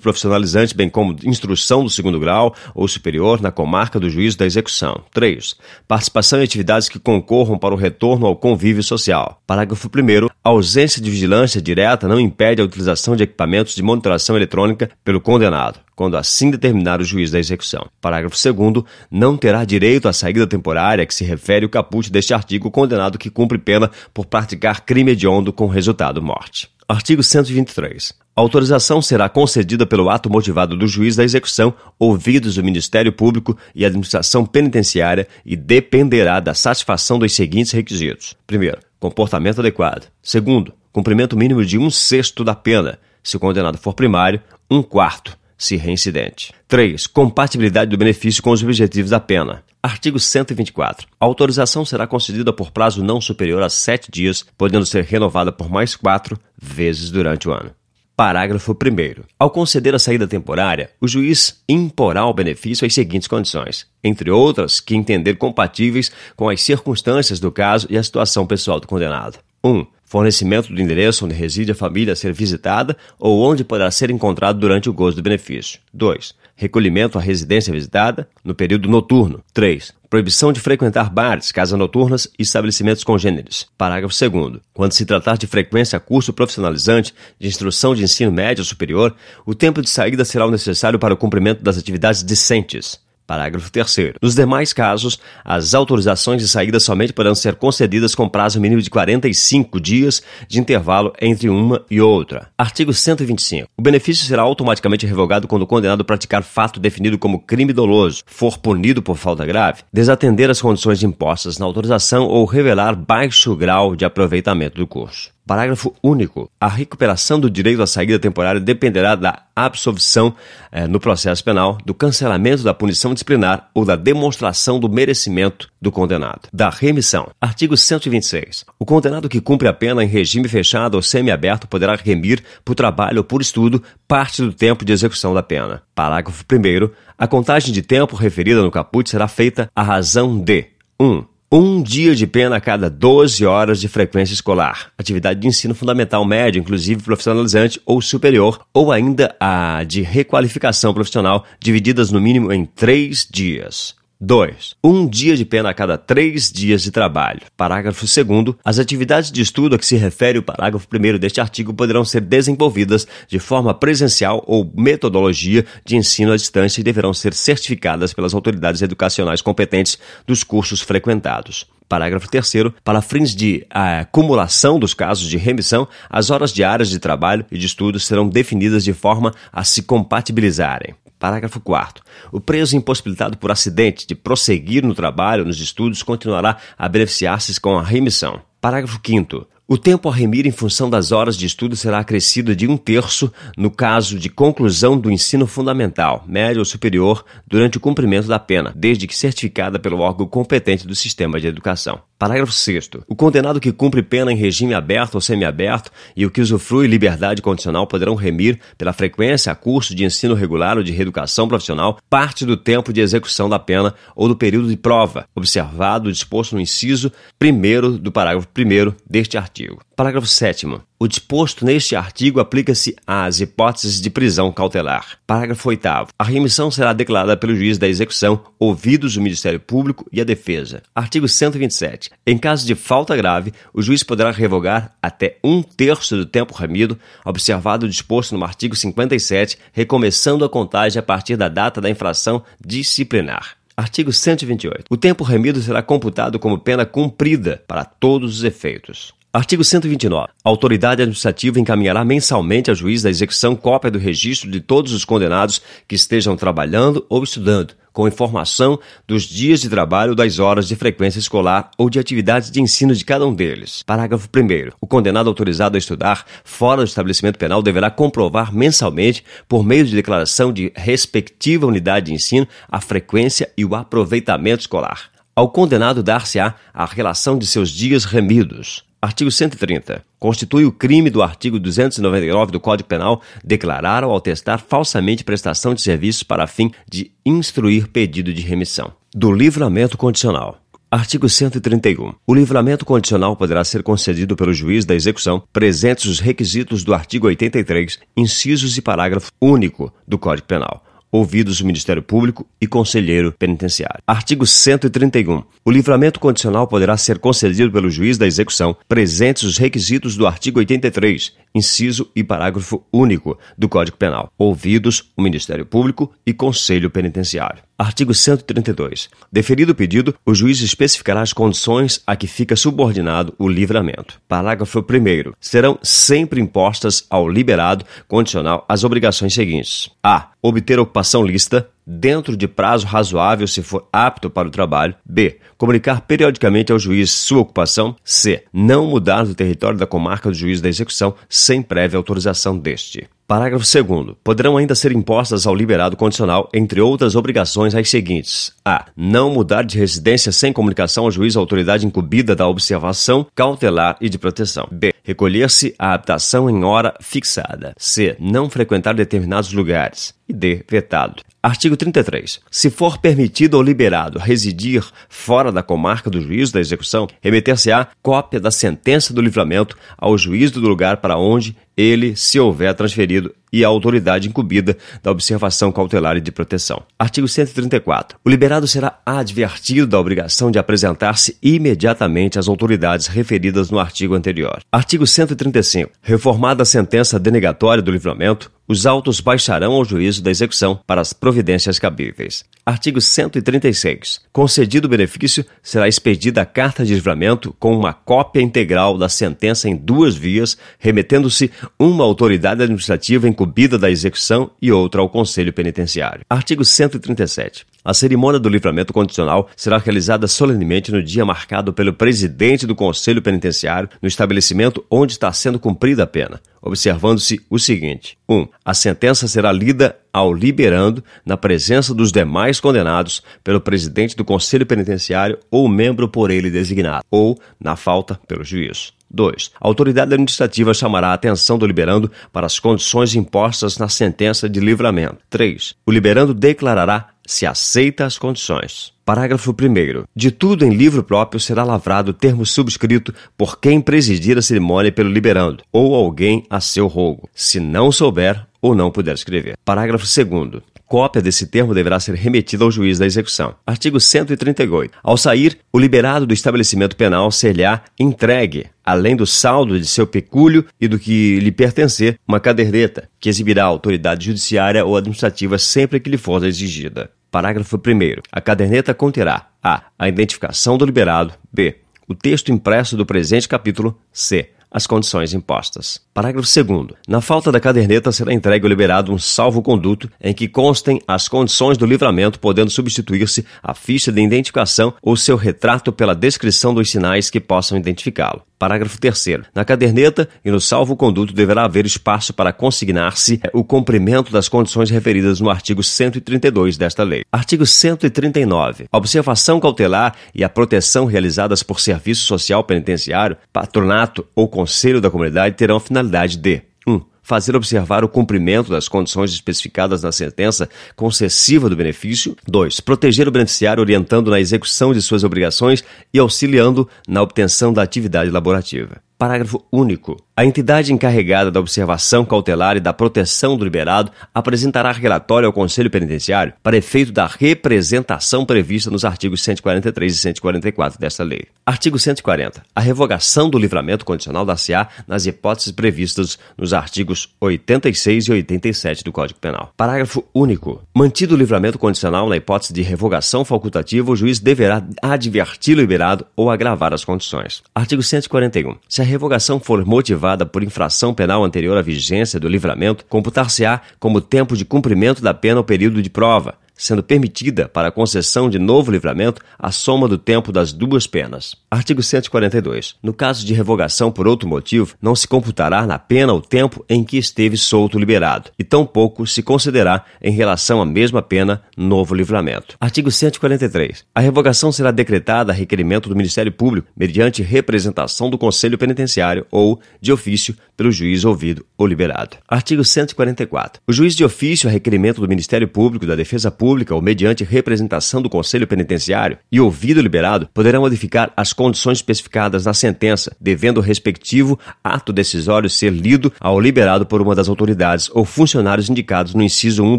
profissionalizante, bem como instrução do segundo grau ou superior na comarca do juízo da execução. 3. Participação em atividades que concorram para o retorno ao convívio social. Parágrafo 1. A ausência de vigilância direta não impede a utilização de equipamentos de monitoração eletrônica pelo condenado quando assim determinar o juiz da execução. Parágrafo 2 não terá direito à saída temporária que se refere o caput deste artigo condenado que cumpre pena por praticar crime hediondo com resultado morte. Artigo 123. A autorização será concedida pelo ato motivado do juiz da execução, ouvidos o Ministério Público e a Administração Penitenciária e dependerá da satisfação dos seguintes requisitos. Primeiro, comportamento adequado. Segundo, cumprimento mínimo de um sexto da pena. Se o condenado for primário, um quarto se reincidente. 3. Compatibilidade do benefício com os objetivos da pena. Artigo 124. A autorização será concedida por prazo não superior a sete dias, podendo ser renovada por mais quatro vezes durante o ano. Parágrafo 1. Ao conceder a saída temporária, o juiz imporá o benefício às seguintes condições, entre outras que entender compatíveis com as circunstâncias do caso e a situação pessoal do condenado. 1 fornecimento do endereço onde reside a família a ser visitada ou onde poderá ser encontrado durante o gozo do benefício. 2. Recolhimento à residência visitada no período noturno. 3. Proibição de frequentar bares, casas noturnas e estabelecimentos congêneres. Parágrafo 2. Quando se tratar de frequência a curso profissionalizante de instrução de ensino médio ou superior, o tempo de saída será o necessário para o cumprimento das atividades discentes. Parágrafo 3. Nos demais casos, as autorizações de saída somente poderão ser concedidas com prazo mínimo de 45 dias de intervalo entre uma e outra. Artigo 125. O benefício será automaticamente revogado quando o condenado praticar fato definido como crime doloso, for punido por falta grave, desatender as condições impostas na autorização ou revelar baixo grau de aproveitamento do curso. Parágrafo único. A recuperação do direito à saída temporária dependerá da absolvição eh, no processo penal, do cancelamento da punição disciplinar ou da demonstração do merecimento do condenado. Da remissão. Artigo 126. O condenado que cumpre a pena em regime fechado ou semiaberto poderá remir por trabalho ou por estudo parte do tempo de execução da pena. Parágrafo 1. A contagem de tempo referida no caput será feita à razão de 1. Um, um dia de pena a cada 12 horas de frequência escolar. Atividade de ensino fundamental médio, inclusive profissionalizante ou superior, ou ainda a de requalificação profissional, divididas no mínimo em três dias. 2. Um dia de pena a cada três dias de trabalho. Parágrafo 2. As atividades de estudo a que se refere o parágrafo 1 deste artigo poderão ser desenvolvidas de forma presencial ou metodologia de ensino à distância e deverão ser certificadas pelas autoridades educacionais competentes dos cursos frequentados. Parágrafo 3. Para fins de acumulação dos casos de remissão, as horas diárias de trabalho e de estudo serão definidas de forma a se compatibilizarem. Parágrafo 4. O preso impossibilitado por acidente de prosseguir no trabalho ou nos estudos continuará a beneficiar-se com a remissão. Parágrafo 5. O tempo a remir em função das horas de estudo será acrescido de um terço no caso de conclusão do ensino fundamental, médio ou superior, durante o cumprimento da pena, desde que certificada pelo órgão competente do sistema de educação. Parágrafo 6. O condenado que cumpre pena em regime aberto ou semiaberto e o que usufrui liberdade condicional poderão remir, pela frequência a curso de ensino regular ou de reeducação profissional, parte do tempo de execução da pena ou do período de prova, observado o disposto no inciso 1 do parágrafo 1 deste artigo. Parágrafo 7. O disposto neste artigo aplica-se às hipóteses de prisão cautelar. Parágrafo 8. A remissão será declarada pelo juiz da execução, ouvidos o Ministério Público e a defesa. Artigo 127. Em caso de falta grave, o juiz poderá revogar até um terço do tempo remido, observado o disposto no artigo 57, recomeçando a contagem a partir da data da infração disciplinar. Artigo 128. O tempo remido será computado como pena cumprida para todos os efeitos. Artigo 129. A autoridade administrativa encaminhará mensalmente ao juiz da execução cópia do registro de todos os condenados que estejam trabalhando ou estudando, com informação dos dias de trabalho, das horas de frequência escolar ou de atividades de ensino de cada um deles. Parágrafo 1. O condenado autorizado a estudar fora do estabelecimento penal deverá comprovar mensalmente, por meio de declaração de respectiva unidade de ensino, a frequência e o aproveitamento escolar. Ao condenado dar-se-á a relação de seus dias remidos. Artigo 130. Constitui o crime do artigo 299 do Código Penal declarar ou atestar falsamente prestação de serviços para fim de instruir pedido de remissão. Do livramento condicional. Artigo 131. O livramento condicional poderá ser concedido pelo juiz da execução, presentes os requisitos do artigo 83, incisos e parágrafo único do Código Penal ouvidos o Ministério Público e Conselheiro Penitenciário. Artigo 131. O livramento condicional poderá ser concedido pelo juiz da execução, presentes os requisitos do artigo 83, inciso e parágrafo único do Código Penal, ouvidos o Ministério Público e Conselho Penitenciário. Artigo 132. Deferido o pedido, o juiz especificará as condições a que fica subordinado o livramento. Parágrafo 1. Serão sempre impostas ao liberado condicional as obrigações seguintes: a. Obter ocupação lícita, dentro de prazo razoável se for apto para o trabalho. B. Comunicar periodicamente ao juiz sua ocupação. C. Não mudar do território da comarca do juiz da execução sem prévia autorização deste. Parágrafo 2. Poderão ainda ser impostas ao liberado condicional, entre outras obrigações, as seguintes: a. Não mudar de residência sem comunicação ao juiz ou autoridade incumbida da observação, cautelar e de proteção. B. Recolher-se à habitação em hora fixada. C. Não frequentar determinados lugares. E D. Vetado. Artigo 33. Se for permitido ou liberado residir fora da comarca do juízo da execução, remeter-se-á cópia da sentença do livramento ao juiz do lugar para onde ele se houver transferido e a autoridade incumbida da observação cautelar e de proteção. Artigo 134. O liberado será advertido da obrigação de apresentar-se imediatamente às autoridades referidas no artigo anterior. Artigo 135. Reformada a sentença denegatória do livramento, os autos baixarão ao juízo da execução para as providências cabíveis. Artigo 136. Concedido o benefício, será expedida a carta de livramento com uma cópia integral da sentença em duas vias, remetendo-se uma autoridade administrativa incumbida da execução e outra ao Conselho Penitenciário. Artigo 137. A cerimônia do livramento condicional será realizada solenemente no dia marcado pelo presidente do Conselho Penitenciário no estabelecimento onde está sendo cumprida a pena, observando-se o seguinte: 1. Um, a sentença será lida ao liberando na presença dos demais condenados pelo presidente do Conselho Penitenciário ou membro por ele designado, ou, na falta, pelo juiz. 2. A autoridade administrativa chamará a atenção do liberando para as condições impostas na sentença de livramento. 3. O liberando declarará se aceita as condições. Parágrafo 1. De tudo em livro próprio será lavrado termo subscrito por quem presidir a cerimônia pelo liberando, ou alguém a seu rogo, se não souber ou não puder escrever. Parágrafo 2. Cópia desse termo deverá ser remetida ao juiz da execução. Artigo 138. Ao sair, o liberado do estabelecimento penal ser-lhe-á entregue, além do saldo de seu pecúlio e do que lhe pertencer, uma caderneta, que exibirá a autoridade judiciária ou administrativa sempre que lhe for exigida. Parágrafo 1. A caderneta conterá a. a identificação do liberado, b. o texto impresso do presente capítulo, c as condições impostas. Parágrafo 2. Na falta da caderneta será entregue ou liberado um salvo-conduto em que constem as condições do livramento, podendo substituir-se a ficha de identificação ou seu retrato pela descrição dos sinais que possam identificá-lo. Parágrafo 3. Na caderneta e no salvo-conduto deverá haver espaço para consignar-se o cumprimento das condições referidas no artigo 132 desta lei. Artigo 139. A observação cautelar e a proteção realizadas por Serviço Social Penitenciário, patronato ou Conselho da Comunidade terão a finalidade de 1. Um, fazer observar o cumprimento das condições especificadas na sentença concessiva do benefício. 2. Proteger o beneficiário orientando na execução de suas obrigações e auxiliando na obtenção da atividade laborativa. Parágrafo único. A entidade encarregada da observação cautelar e da proteção do liberado apresentará relatório ao Conselho Penitenciário para efeito da representação prevista nos artigos 143 e 144 desta lei. Artigo 140. A revogação do livramento condicional da CA nas hipóteses previstas nos artigos 86 e 87 do Código Penal. Parágrafo único. Mantido o livramento condicional na hipótese de revogação facultativa, o juiz deverá advertir o liberado ou agravar as condições. Artigo 141. Se a revogação for motivada por infração penal anterior à vigência do livramento, computar-se-á como tempo de cumprimento da pena o período de prova, sendo permitida para a concessão de novo livramento a soma do tempo das duas penas. Artigo 142. No caso de revogação por outro motivo, não se computará na pena o tempo em que esteve solto liberado, e tampouco se considerará em relação à mesma pena novo livramento. Artigo 143. A revogação será decretada a requerimento do Ministério Público mediante representação do Conselho Penitenciário ou, de ofício, pelo juiz ouvido ou liberado. Artigo 144. O juiz de ofício, a requerimento do Ministério Público, da Defesa Pública ou mediante representação do Conselho Penitenciário e ouvido ou liberado, poderá modificar as condições especificadas na sentença, devendo o respectivo ato decisório ser lido ao liberado por uma das autoridades ou funcionários indicados no inciso 1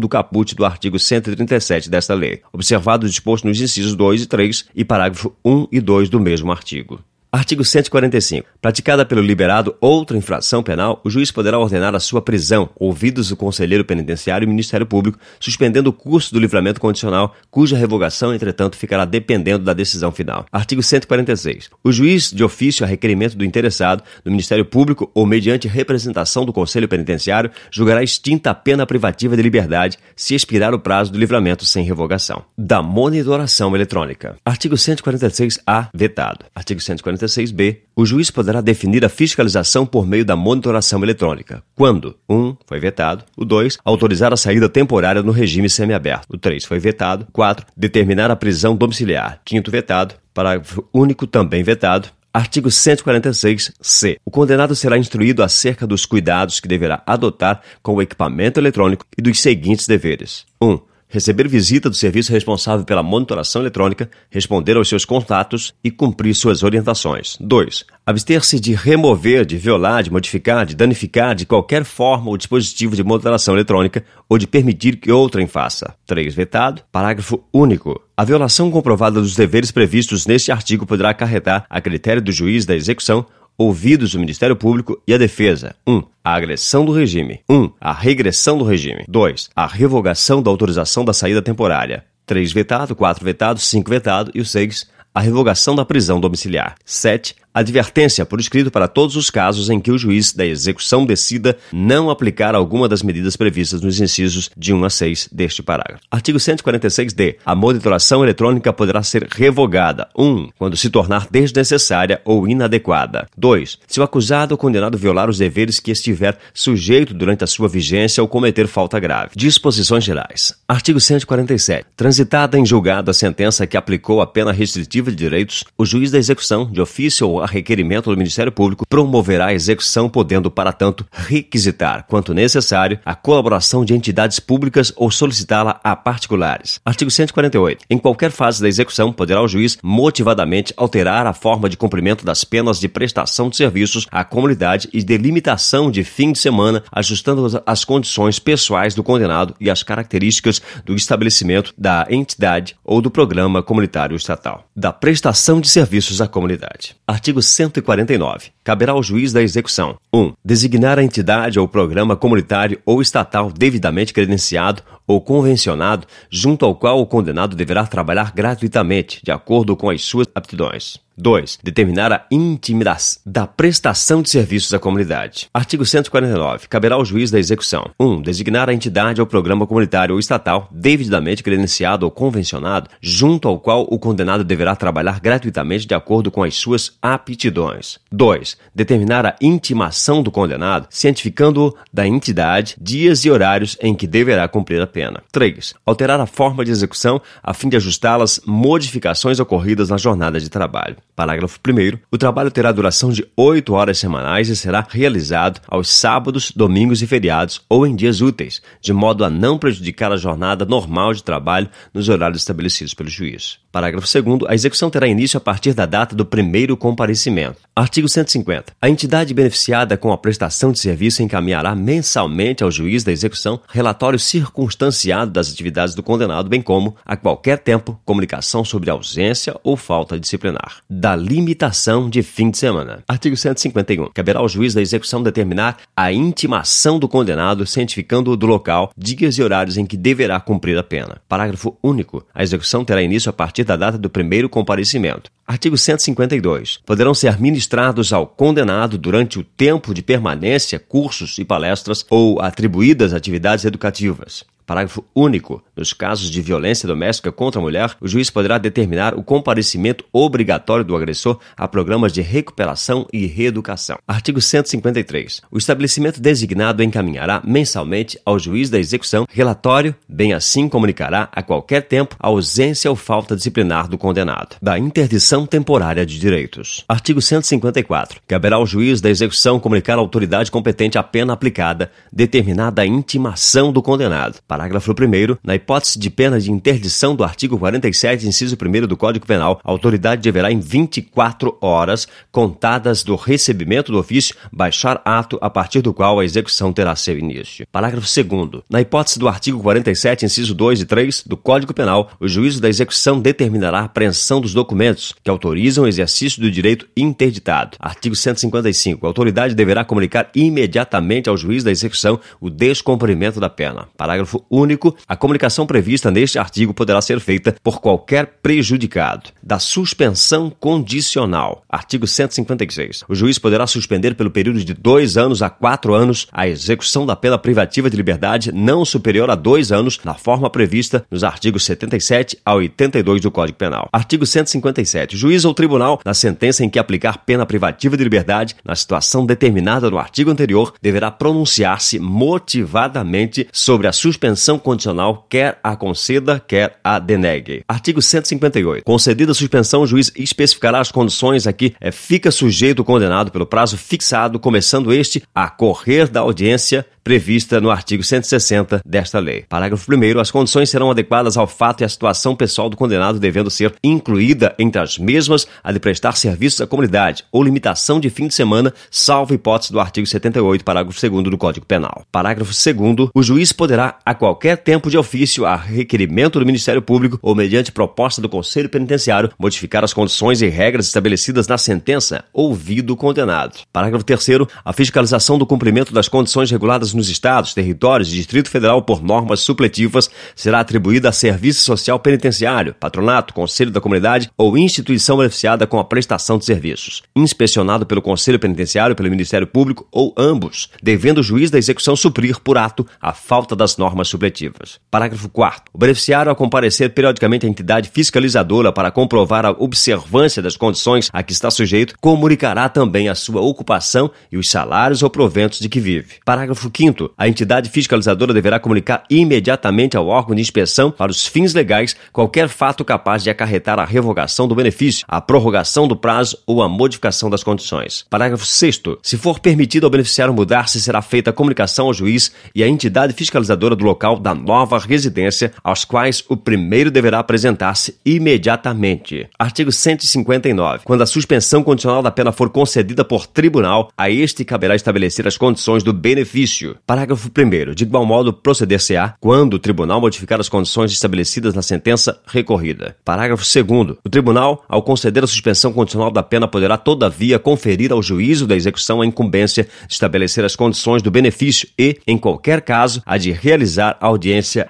do caput do artigo 137 desta lei, observado o disposto nos incisos 2 e 3 e parágrafo 1 e 2 do mesmo artigo. Artigo 145. Praticada pelo liberado outra infração penal, o juiz poderá ordenar a sua prisão, ouvidos o conselheiro penitenciário e o Ministério Público, suspendendo o curso do livramento condicional, cuja revogação, entretanto, ficará dependendo da decisão final. Artigo 146. O juiz, de ofício a requerimento do interessado, do Ministério Público ou mediante representação do Conselho Penitenciário, julgará extinta a pena privativa de liberdade se expirar o prazo do livramento sem revogação. Da monitoração eletrônica. Artigo 146-A, vetado. Artigo 146 156b, o juiz poderá definir a fiscalização por meio da monitoração eletrônica. Quando? 1. Um, foi vetado. O 2. Autorizar a saída temporária no regime semiaberto. O 3. Foi vetado. 4. Determinar a prisão domiciliar. Quinto vetado. Parágrafo único também vetado. Artigo 146-C. O condenado será instruído acerca dos cuidados que deverá adotar com o equipamento eletrônico e dos seguintes deveres: 1. Um, receber visita do serviço responsável pela monitoração eletrônica, responder aos seus contatos e cumprir suas orientações. 2. Abster-se de remover, de violar, de modificar, de danificar de qualquer forma o dispositivo de monitoração eletrônica ou de permitir que outrem faça. 3. Vetado. Parágrafo único. A violação comprovada dos deveres previstos neste artigo poderá acarretar, a critério do juiz da execução, ouvidos o Ministério Público e a defesa. 1. Um, a agressão do regime. 1. Um, a regressão do regime. 2. A revogação da autorização da saída temporária. 3. Vetado. 4. Vetado. 5. Vetado. E o 6. A revogação da prisão domiciliar. 7 Advertência por escrito para todos os casos em que o juiz da execução decida não aplicar alguma das medidas previstas nos incisos de 1 a 6 deste parágrafo. Artigo 146d. A monitoração eletrônica poderá ser revogada. 1. Quando se tornar desnecessária ou inadequada. 2. Se o acusado ou condenado violar os deveres que estiver sujeito durante a sua vigência ou cometer falta grave. Disposições gerais. Artigo 147. Transitada em julgado a sentença que aplicou a pena restritiva de direitos, o juiz da execução, de ofício ou a requerimento do Ministério Público, promoverá a execução, podendo, para tanto, requisitar, quanto necessário, a colaboração de entidades públicas ou solicitá-la a particulares. Artigo 148. Em qualquer fase da execução, poderá o juiz motivadamente alterar a forma de cumprimento das penas de prestação de serviços à comunidade e delimitação de fim de semana, ajustando as condições pessoais do condenado e as características do estabelecimento da entidade ou do programa comunitário estatal. Da prestação de serviços à comunidade. Artigo Artigo 149. Caberá ao juiz da execução: 1. Um, designar a entidade ou programa comunitário ou estatal devidamente credenciado ou convencionado, junto ao qual o condenado deverá trabalhar gratuitamente, de acordo com as suas aptidões. 2. Determinar a intimidação da prestação de serviços à comunidade. Artigo 149. Caberá ao juiz da execução 1. Um, designar a entidade ou programa comunitário ou estatal devidamente credenciado ou convencionado, junto ao qual o condenado deverá trabalhar gratuitamente de acordo com as suas aptidões. 2. Determinar a intimação do condenado, cientificando-o da entidade, dias e horários em que deverá cumprir a pena. 3. Alterar a forma de execução a fim de ajustá-las modificações ocorridas na jornada de trabalho. Parágrafo 1. O trabalho terá duração de 8 horas semanais e será realizado aos sábados, domingos e feriados ou em dias úteis, de modo a não prejudicar a jornada normal de trabalho nos horários estabelecidos pelo juiz. Parágrafo 2. A execução terá início a partir da data do primeiro comparecimento. Artigo 150. A entidade beneficiada com a prestação de serviço encaminhará mensalmente ao juiz da execução relatório circunstanciado das atividades do condenado, bem como, a qualquer tempo, comunicação sobre ausência ou falta disciplinar da limitação de fim de semana. Artigo 151. Caberá ao juiz da execução determinar a intimação do condenado, cientificando-o do local, dias e horários em que deverá cumprir a pena. Parágrafo único. A execução terá início a partir da data do primeiro comparecimento. Artigo 152. Poderão ser ministrados ao condenado durante o tempo de permanência cursos e palestras ou atribuídas atividades educativas. Parágrafo único. Nos casos de violência doméstica contra a mulher, o juiz poderá determinar o comparecimento obrigatório do agressor a programas de recuperação e reeducação. Artigo 153. O estabelecimento designado encaminhará mensalmente ao juiz da execução relatório, bem assim comunicará a qualquer tempo a ausência ou falta disciplinar do condenado. Da interdição temporária de direitos. Artigo 154. Caberá ao juiz da execução comunicar à autoridade competente a pena aplicada, determinada a intimação do condenado Parágrafo 1. Na hipótese de pena de interdição do artigo 47, inciso 1 do Código Penal, a autoridade deverá, em 24 horas contadas do recebimento do ofício, baixar ato a partir do qual a execução terá seu início. Parágrafo 2. Na hipótese do artigo 47, inciso 2 e 3 do Código Penal, o juízo da execução determinará a apreensão dos documentos que autorizam o exercício do direito interditado. Artigo 155. A autoridade deverá comunicar imediatamente ao juiz da execução o descumprimento da pena. Parágrafo único, a comunicação prevista neste artigo poderá ser feita por qualquer prejudicado. Da suspensão condicional. Artigo 156. O juiz poderá suspender pelo período de dois anos a quatro anos a execução da pena privativa de liberdade não superior a dois anos, na forma prevista nos artigos 77 a 82 do Código Penal. Artigo 157. O juiz ou tribunal, na sentença em que aplicar pena privativa de liberdade, na situação determinada no artigo anterior, deverá pronunciar-se motivadamente sobre a suspensão condicional, quer a conceda, quer a denegue. Artigo 158. Concedida a suspensão, o juiz especificará as condições a que é, fica sujeito o condenado pelo prazo fixado, começando este a correr da audiência prevista no artigo 160 desta lei. Parágrafo 1. As condições serão adequadas ao fato e à situação pessoal do condenado, devendo ser incluída entre as mesmas a de prestar serviços à comunidade ou limitação de fim de semana, salvo hipótese do artigo 78, parágrafo 2 do Código Penal. Parágrafo 2. O juiz poderá, a qualquer tempo de ofício, a requerimento do Ministério Público ou mediante proposta do Conselho Penitenciário, modificar as condições e regras estabelecidas na sentença, ouvido o condenado. Parágrafo 3. A fiscalização do cumprimento das condições reguladas nos estados, territórios e Distrito Federal por normas supletivas será atribuída a Serviço Social Penitenciário, patronato, Conselho da Comunidade ou instituição beneficiada com a prestação de serviços. Inspecionado pelo Conselho Penitenciário, pelo Ministério Público ou ambos, devendo o juiz da execução suprir por ato a falta das normas supletivas. Parágrafo 4. O beneficiário, ao comparecer periodicamente à entidade fiscalizadora para comprovar a observância das condições a que está sujeito, comunicará também a sua ocupação e os salários ou proventos de que vive. Parágrafo 5. A entidade fiscalizadora deverá comunicar imediatamente ao órgão de inspeção, para os fins legais, qualquer fato capaz de acarretar a revogação do benefício, a prorrogação do prazo ou a modificação das condições. Parágrafo 6. Se for permitido ao beneficiário mudar-se, será feita a comunicação ao juiz e à entidade fiscalizadora do local da nova residência, aos quais o primeiro deverá apresentar-se imediatamente. Artigo 159. Quando a suspensão condicional da pena for concedida por tribunal, a este caberá estabelecer as condições do benefício. Parágrafo 1. De igual modo, proceder-se-á quando o tribunal modificar as condições estabelecidas na sentença recorrida. Parágrafo 2. O tribunal, ao conceder a suspensão condicional da pena, poderá, todavia, conferir ao juízo da execução a incumbência de estabelecer as condições do benefício e, em qualquer caso, a de realizar a audiência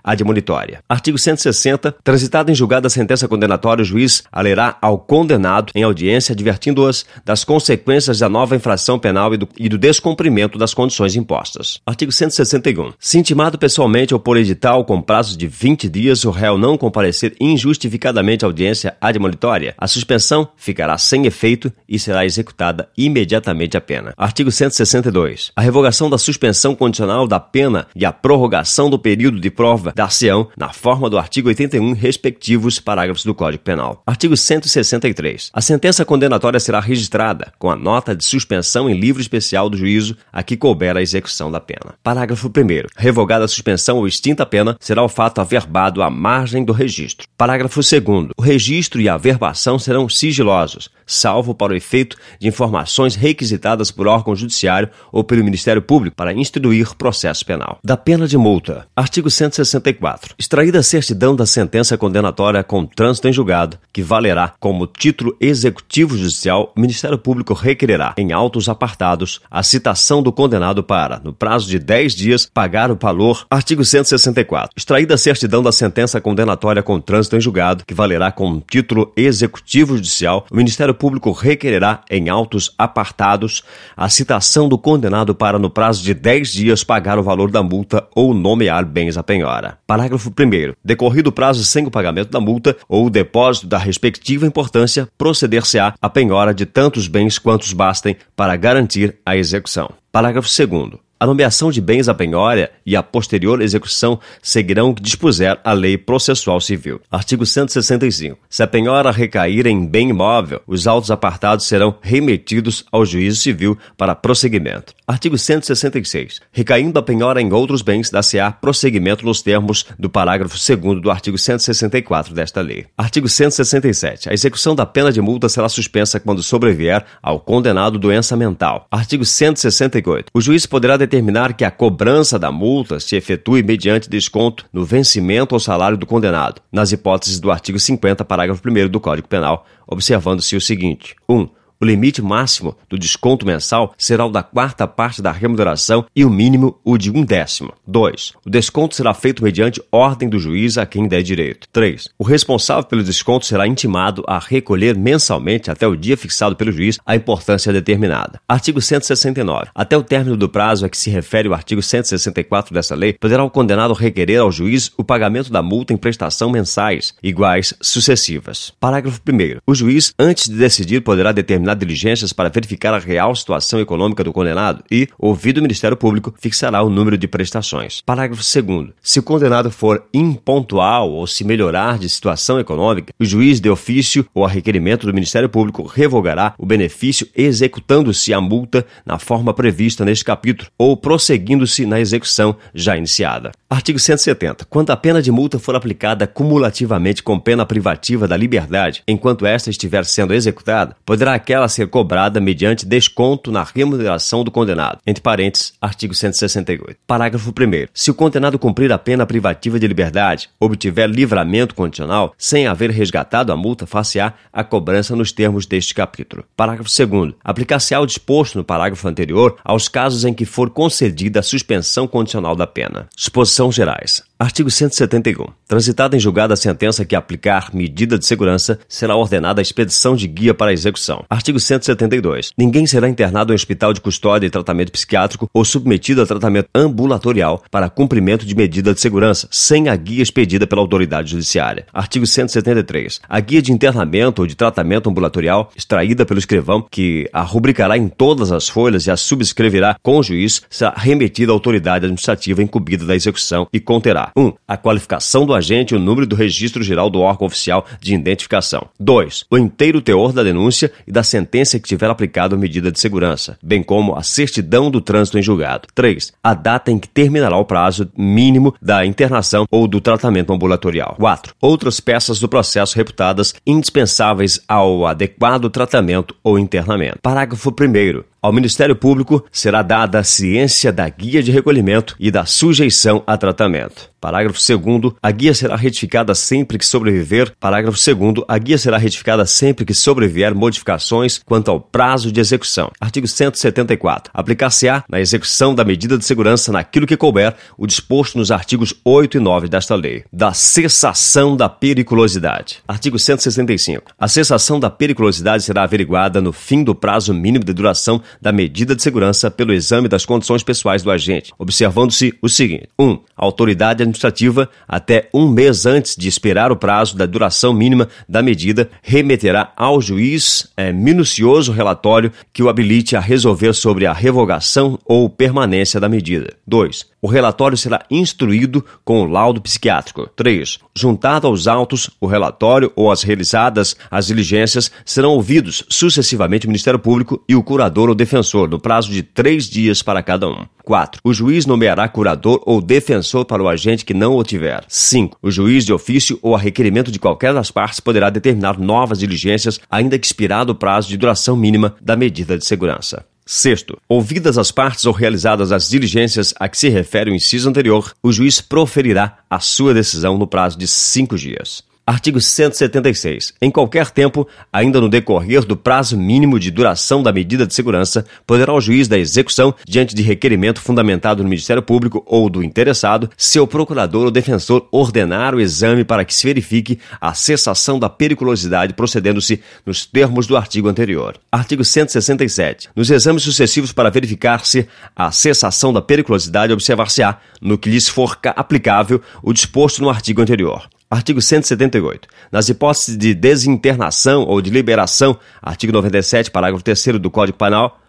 Artigo 160. Transitada em julgada a sentença condenatória, o juiz alerá ao condenado em audiência advertindo-as das consequências da nova infração penal e do, e do descumprimento das condições impostas. Artigo 161. Se intimado pessoalmente ou por edital com prazo de 20 dias, o réu não comparecer injustificadamente à audiência admonitória, a suspensão ficará sem efeito e será executada imediatamente a pena. Artigo 162. A revogação da suspensão condicional da pena e a prorrogação do período de prova dar-se-ão na forma do artigo 81, respectivos parágrafos do Código Penal. Artigo 163. A sentença condenatória será registrada com a nota de suspensão em livro especial do juízo a que couber a execução da pena. Parágrafo 1. Revogada a suspensão ou extinta a pena, será o fato averbado à margem do registro. Parágrafo 2. O registro e a averbação serão sigilosos, salvo para o efeito de informações requisitadas por órgão judiciário ou pelo Ministério Público para instruir processo penal. Da pena de multa. Artigo 164. Extraída a certidão da sentença condenatória com trânsito em julgado, que valerá como título executivo judicial, o Ministério Público requererá, em autos apartados, a citação do condenado para, no prazo de 10 dias, pagar o valor. Artigo 164. Extraída a certidão da sentença condenatória com trânsito em julgado, que valerá como título executivo judicial, o Ministério Público requererá, em autos apartados, a citação do condenado para, no prazo de 10 dias, pagar o valor da multa ou nomear bens a penhora. Parágrafo 1. Decorrido o prazo sem o pagamento da multa ou o depósito da respectiva importância, proceder-se-á a penhora de tantos bens quantos bastem para garantir a execução. Parágrafo 2. A nomeação de bens à penhória e a posterior execução seguirão o que dispuser a lei processual civil. Artigo 165. Se a penhora recair em bem imóvel, os autos apartados serão remetidos ao juízo civil para prosseguimento. Artigo 166. Recaindo a penhora em outros bens, dá-se-á prosseguimento nos termos do parágrafo 2 do artigo 164 desta lei. Artigo 167. A execução da pena de multa será suspensa quando sobrevier ao condenado doença mental. Artigo 168. O juiz poderá determinar determinar que a cobrança da multa se efetue mediante desconto no vencimento ao salário do condenado, nas hipóteses do artigo 50, parágrafo 1 do Código Penal, observando-se o seguinte: 1. Um, o limite máximo do desconto mensal será o da quarta parte da remuneração e o mínimo o de um décimo. 2. O desconto será feito mediante ordem do juiz a quem der direito. 3. O responsável pelo desconto será intimado a recolher mensalmente até o dia fixado pelo juiz a importância determinada. Artigo 169. Até o término do prazo a que se refere o artigo 164 dessa lei, poderá o condenado requerer ao juiz o pagamento da multa em prestação mensais, iguais sucessivas. Parágrafo 1. O juiz, antes de decidir, poderá determinar determinar diligências para verificar a real situação econômica do condenado e, ouvido o Ministério Público, fixará o número de prestações. Parágrafo 2. Se o condenado for impontual ou se melhorar de situação econômica, o juiz de ofício ou a requerimento do Ministério Público revogará o benefício executando-se a multa na forma prevista neste capítulo ou prosseguindo-se na execução já iniciada. Artigo 170. Quando a pena de multa for aplicada cumulativamente com pena privativa da liberdade, enquanto esta estiver sendo executada, poderá aquela ser cobrada mediante desconto na remuneração do condenado. Entre parênteses, artigo 168. Parágrafo 1. Se o condenado cumprir a pena privativa de liberdade, obtiver livramento condicional, sem haver resgatado a multa, far-se-á a cobrança nos termos deste capítulo. Parágrafo 2. Aplicar-se-á o disposto no parágrafo anterior aos casos em que for concedida a suspensão condicional da pena. Disposição gerais. Artigo 171. Transitada em julgada a sentença que aplicar medida de segurança, será ordenada a expedição de guia para a execução. Artigo 172. Ninguém será internado em hospital de custódia e tratamento psiquiátrico ou submetido a tratamento ambulatorial para cumprimento de medida de segurança, sem a guia expedida pela autoridade judiciária. Artigo 173. A guia de internamento ou de tratamento ambulatorial, extraída pelo escrivão, que a rubricará em todas as folhas e a subscreverá com o juiz, será remetida à autoridade administrativa incumbida da execução e conterá 1. Um, a qualificação do agente e o número do registro geral do órgão oficial de identificação. 2. O inteiro teor da denúncia e da sentença que tiver aplicado a medida de segurança, bem como a certidão do trânsito em julgado. 3. A data em que terminará o prazo mínimo da internação ou do tratamento ambulatorial. 4. Outras peças do processo reputadas indispensáveis ao adequado tratamento ou internamento. Parágrafo 1. Ao Ministério Público será dada a ciência da guia de recolhimento e da sujeição a tratamento. Parágrafo 2 a guia será retificada sempre que sobreviver. Parágrafo 2 a guia será retificada sempre que sobrevier modificações quanto ao prazo de execução. Artigo 174. Aplicar-se-á na execução da medida de segurança naquilo que couber o disposto nos artigos 8 e 9 desta lei. Da cessação da periculosidade. Artigo 165. A cessação da periculosidade será averiguada no fim do prazo mínimo de duração da medida de segurança pelo exame das condições pessoais do agente, observando-se o seguinte: 1. Um, a autoridade administrativa, até um mês antes de expirar o prazo da duração mínima da medida, remeterá ao juiz é, minucioso relatório que o habilite a resolver sobre a revogação ou permanência da medida. 2. O relatório será instruído com o laudo psiquiátrico. 3. Juntado aos autos, o relatório ou as realizadas as diligências serão ouvidos sucessivamente o Ministério Público e o curador ou defensor, no prazo de três dias para cada um. 4. O juiz nomeará curador ou defensor para o agente que não o tiver. 5. O juiz de ofício ou a requerimento de qualquer das partes poderá determinar novas diligências, ainda que expirado o prazo de duração mínima da medida de segurança. Sexto, ouvidas as partes ou realizadas as diligências a que se refere o inciso anterior, o juiz proferirá a sua decisão no prazo de cinco dias. Artigo 176. Em qualquer tempo, ainda no decorrer do prazo mínimo de duração da medida de segurança, poderá o juiz da execução, diante de requerimento fundamentado no Ministério Público ou do interessado, seu procurador ou defensor ordenar o exame para que se verifique a cessação da periculosidade procedendo-se nos termos do artigo anterior. Artigo 167. Nos exames sucessivos para verificar-se a cessação da periculosidade, observar-se-á, no que lhes for aplicável, o disposto no artigo anterior. Artigo 178. Nas hipóteses de desinternação ou de liberação, artigo 97, parágrafo 3 do Código Penal,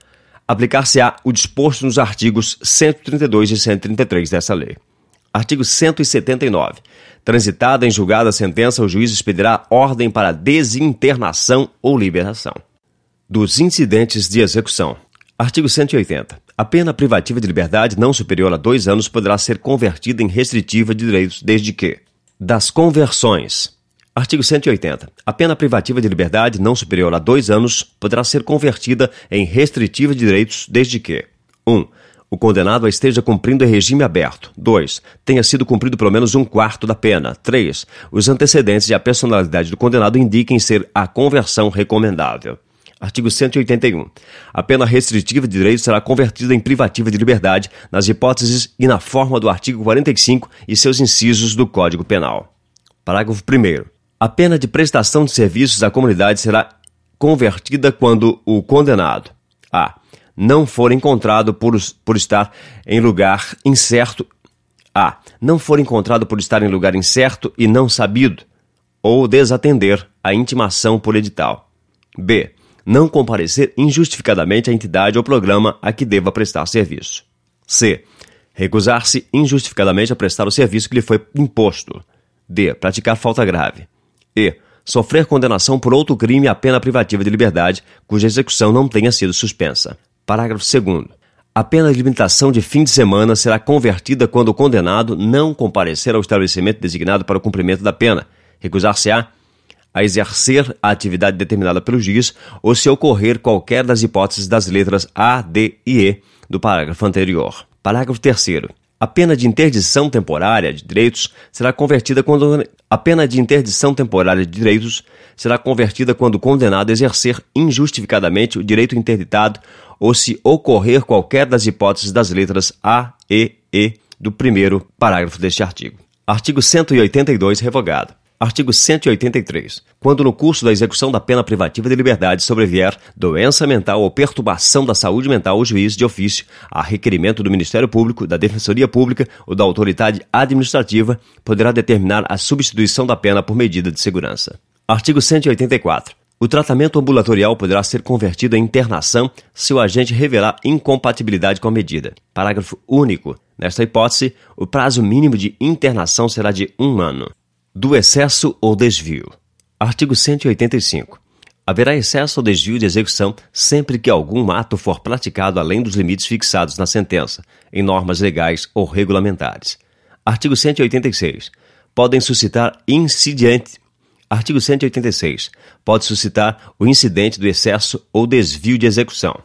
aplicar-se-á o disposto nos artigos 132 e 133 dessa lei. Artigo 179. Transitada em julgada a sentença, o juiz expedirá ordem para desinternação ou liberação. Dos incidentes de execução. Artigo 180. A pena privativa de liberdade não superior a dois anos poderá ser convertida em restritiva de direitos desde que das conversões. Artigo 180. A pena privativa de liberdade não superior a dois anos poderá ser convertida em restritiva de direitos desde que 1. Um, o condenado esteja cumprindo em regime aberto. 2. Tenha sido cumprido pelo menos um quarto da pena. 3. Os antecedentes e a personalidade do condenado indiquem ser a conversão recomendável. Artigo 181. A pena restritiva de direitos será convertida em privativa de liberdade nas hipóteses e na forma do artigo 45 e seus incisos do Código Penal. Parágrafo 1. A pena de prestação de serviços à comunidade será convertida quando o condenado a não for encontrado por, por estar em lugar incerto a não for encontrado por estar em lugar incerto e não sabido ou desatender a intimação por edital. B não comparecer injustificadamente à entidade ou programa a que deva prestar serviço. C. Recusar-se injustificadamente a prestar o serviço que lhe foi imposto. D. Praticar falta grave. E. Sofrer condenação por outro crime à pena privativa de liberdade cuja execução não tenha sido suspensa. Parágrafo 2. A pena de limitação de fim de semana será convertida quando o condenado não comparecer ao estabelecimento designado para o cumprimento da pena, recusar-se-á a exercer a atividade determinada pelo juiz ou se ocorrer qualquer das hipóteses das letras A, D e E do parágrafo anterior. Parágrafo 3 a pena de interdição temporária de direitos será convertida quando a pena de interdição temporária de direitos será convertida quando o condenado exercer injustificadamente o direito interditado ou se ocorrer qualquer das hipóteses das letras A, E, E do primeiro parágrafo deste artigo. Artigo 182 revogado. Artigo 183. Quando no curso da execução da pena privativa de liberdade sobrevier doença mental ou perturbação da saúde mental, o juiz, de ofício, a requerimento do Ministério Público, da Defensoria Pública ou da autoridade administrativa, poderá determinar a substituição da pena por medida de segurança. Artigo 184. O tratamento ambulatorial poderá ser convertido em internação se o agente revelar incompatibilidade com a medida. Parágrafo único. Nesta hipótese, o prazo mínimo de internação será de um ano do excesso ou desvio. Artigo 185. Haverá excesso ou desvio de execução sempre que algum ato for praticado além dos limites fixados na sentença, em normas legais ou regulamentares. Artigo 186. Podem suscitar incidente. Artigo 186. Pode suscitar o incidente do excesso ou desvio de execução.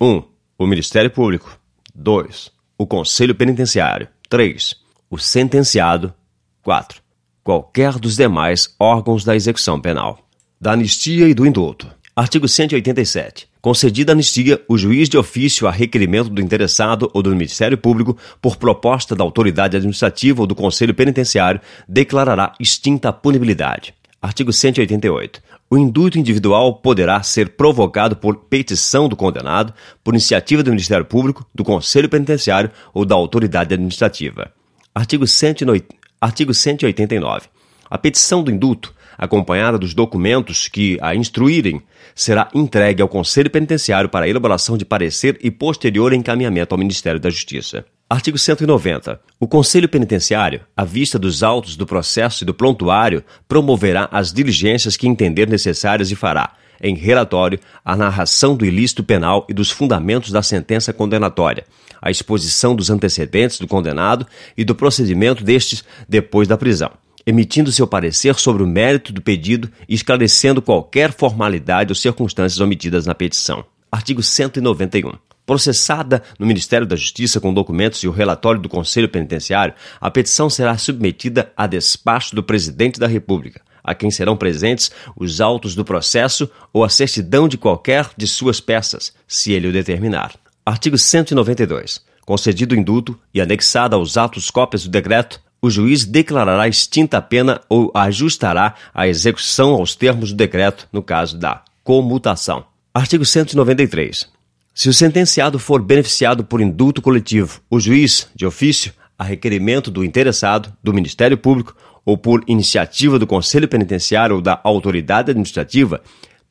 1. O Ministério Público. 2. O Conselho Penitenciário. 3. O sentenciado. 4 qualquer dos demais órgãos da execução penal. Da anistia e do indulto. Artigo 187. Concedida anistia, o juiz de ofício a requerimento do interessado ou do Ministério Público, por proposta da autoridade administrativa ou do Conselho Penitenciário, declarará extinta a punibilidade. Artigo 188. O indulto individual poderá ser provocado por petição do condenado, por iniciativa do Ministério Público, do Conselho Penitenciário ou da autoridade administrativa. Artigo 190. Artigo 189. A petição do indulto, acompanhada dos documentos que a instruírem, será entregue ao Conselho Penitenciário para elaboração de parecer e posterior encaminhamento ao Ministério da Justiça. Artigo 190. O Conselho Penitenciário, à vista dos autos do processo e do prontuário, promoverá as diligências que entender necessárias e fará, em relatório, a narração do ilícito penal e dos fundamentos da sentença condenatória, a exposição dos antecedentes do condenado e do procedimento destes depois da prisão, emitindo seu parecer sobre o mérito do pedido e esclarecendo qualquer formalidade ou circunstâncias omitidas na petição. Artigo 191. Processada no Ministério da Justiça com documentos e o relatório do Conselho Penitenciário, a petição será submetida a despacho do Presidente da República, a quem serão presentes os autos do processo ou a certidão de qualquer de suas peças, se ele o determinar. Artigo 192. Concedido o indulto e anexada aos atos cópias do decreto, o juiz declarará extinta a pena ou ajustará a execução aos termos do decreto no caso da comutação. Artigo 193. Se o sentenciado for beneficiado por indulto coletivo, o juiz, de ofício, a requerimento do interessado, do Ministério Público ou por iniciativa do Conselho Penitenciário ou da autoridade administrativa,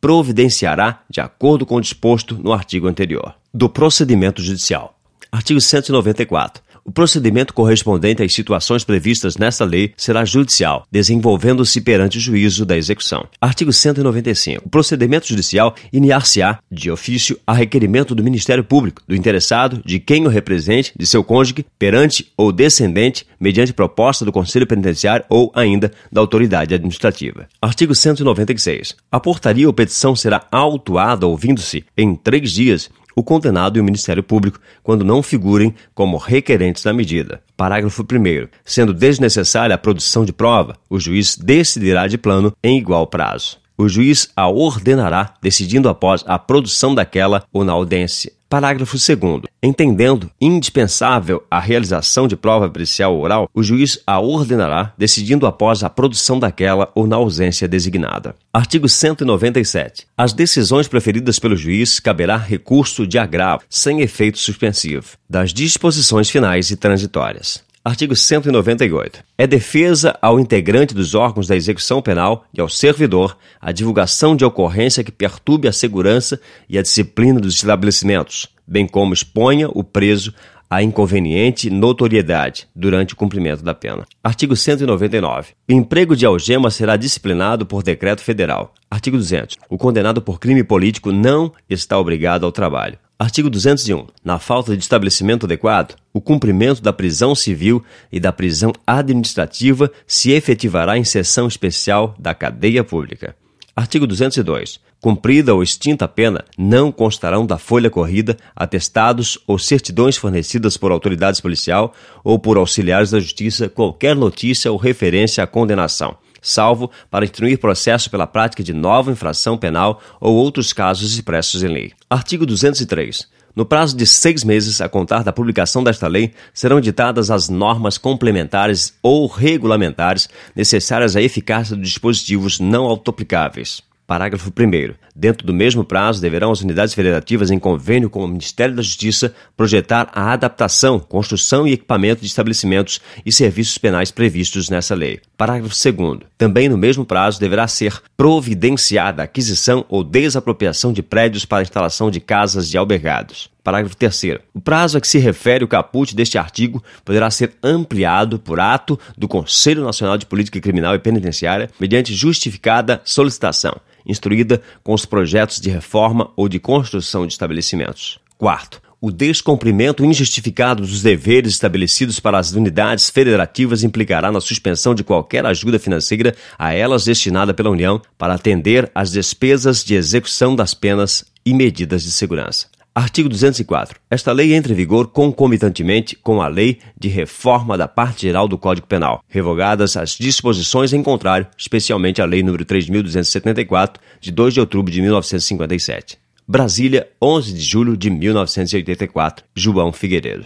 providenciará de acordo com o disposto no artigo anterior. Do procedimento judicial. Artigo 194. O procedimento correspondente às situações previstas nesta lei será judicial, desenvolvendo-se perante o juízo da execução. Artigo 195. O procedimento judicial iniciar-se-á, de ofício, a requerimento do Ministério Público, do interessado, de quem o represente, de seu cônjuge, perante ou descendente, mediante proposta do Conselho Penitenciário ou ainda da autoridade administrativa. Artigo 196. A portaria ou petição será autuada ouvindo-se em três dias o condenado e o Ministério Público quando não figurem como requerentes da medida. Parágrafo 1. Sendo desnecessária a produção de prova, o juiz decidirá de plano em igual prazo. O juiz a ordenará, decidindo após a produção daquela ou na audiência. Parágrafo 2. Entendendo indispensável a realização de prova pericial oral, o juiz a ordenará, decidindo após a produção daquela ou na ausência designada. Artigo 197. As decisões preferidas pelo juiz caberá recurso de agravo, sem efeito suspensivo, das disposições finais e transitórias. Artigo 198. É defesa ao integrante dos órgãos da execução penal e ao servidor a divulgação de ocorrência que perturbe a segurança e a disciplina dos estabelecimentos, bem como exponha o preso a inconveniente notoriedade durante o cumprimento da pena. Artigo 199. O emprego de algema será disciplinado por decreto federal. Artigo 200. O condenado por crime político não está obrigado ao trabalho. Artigo 201. Na falta de estabelecimento adequado, o cumprimento da prisão civil e da prisão administrativa se efetivará em sessão especial da cadeia pública. Artigo 202. Cumprida ou extinta a pena, não constarão da folha corrida atestados ou certidões fornecidas por autoridades policial ou por auxiliares da justiça qualquer notícia ou referência à condenação, salvo para instruir processo pela prática de nova infração penal ou outros casos expressos em lei. Artigo 203. No prazo de seis meses a contar da publicação desta lei, serão editadas as normas complementares ou regulamentares necessárias à eficácia dos dispositivos não autoaplicáveis. Parágrafo 1. Dentro do mesmo prazo, deverão as unidades federativas, em convênio com o Ministério da Justiça, projetar a adaptação, construção e equipamento de estabelecimentos e serviços penais previstos nessa lei. Parágrafo 2. Também no mesmo prazo deverá ser providenciada a aquisição ou desapropriação de prédios para instalação de casas de albergados. Parágrafo 3. O prazo a que se refere o caput deste artigo poderá ser ampliado por ato do Conselho Nacional de Política Criminal e Penitenciária mediante justificada solicitação, instruída com os projetos de reforma ou de construção de estabelecimentos. Quarto, o descumprimento injustificado dos deveres estabelecidos para as unidades federativas implicará na suspensão de qualquer ajuda financeira a elas destinada pela União para atender às despesas de execução das penas e medidas de segurança. Artigo 204. Esta lei entra em vigor concomitantemente com a Lei de Reforma da Parte Geral do Código Penal, revogadas as disposições em contrário, especialmente a Lei nº 3.274, de 2 de outubro de 1957. Brasília, 11 de julho de 1984. João Figueiredo.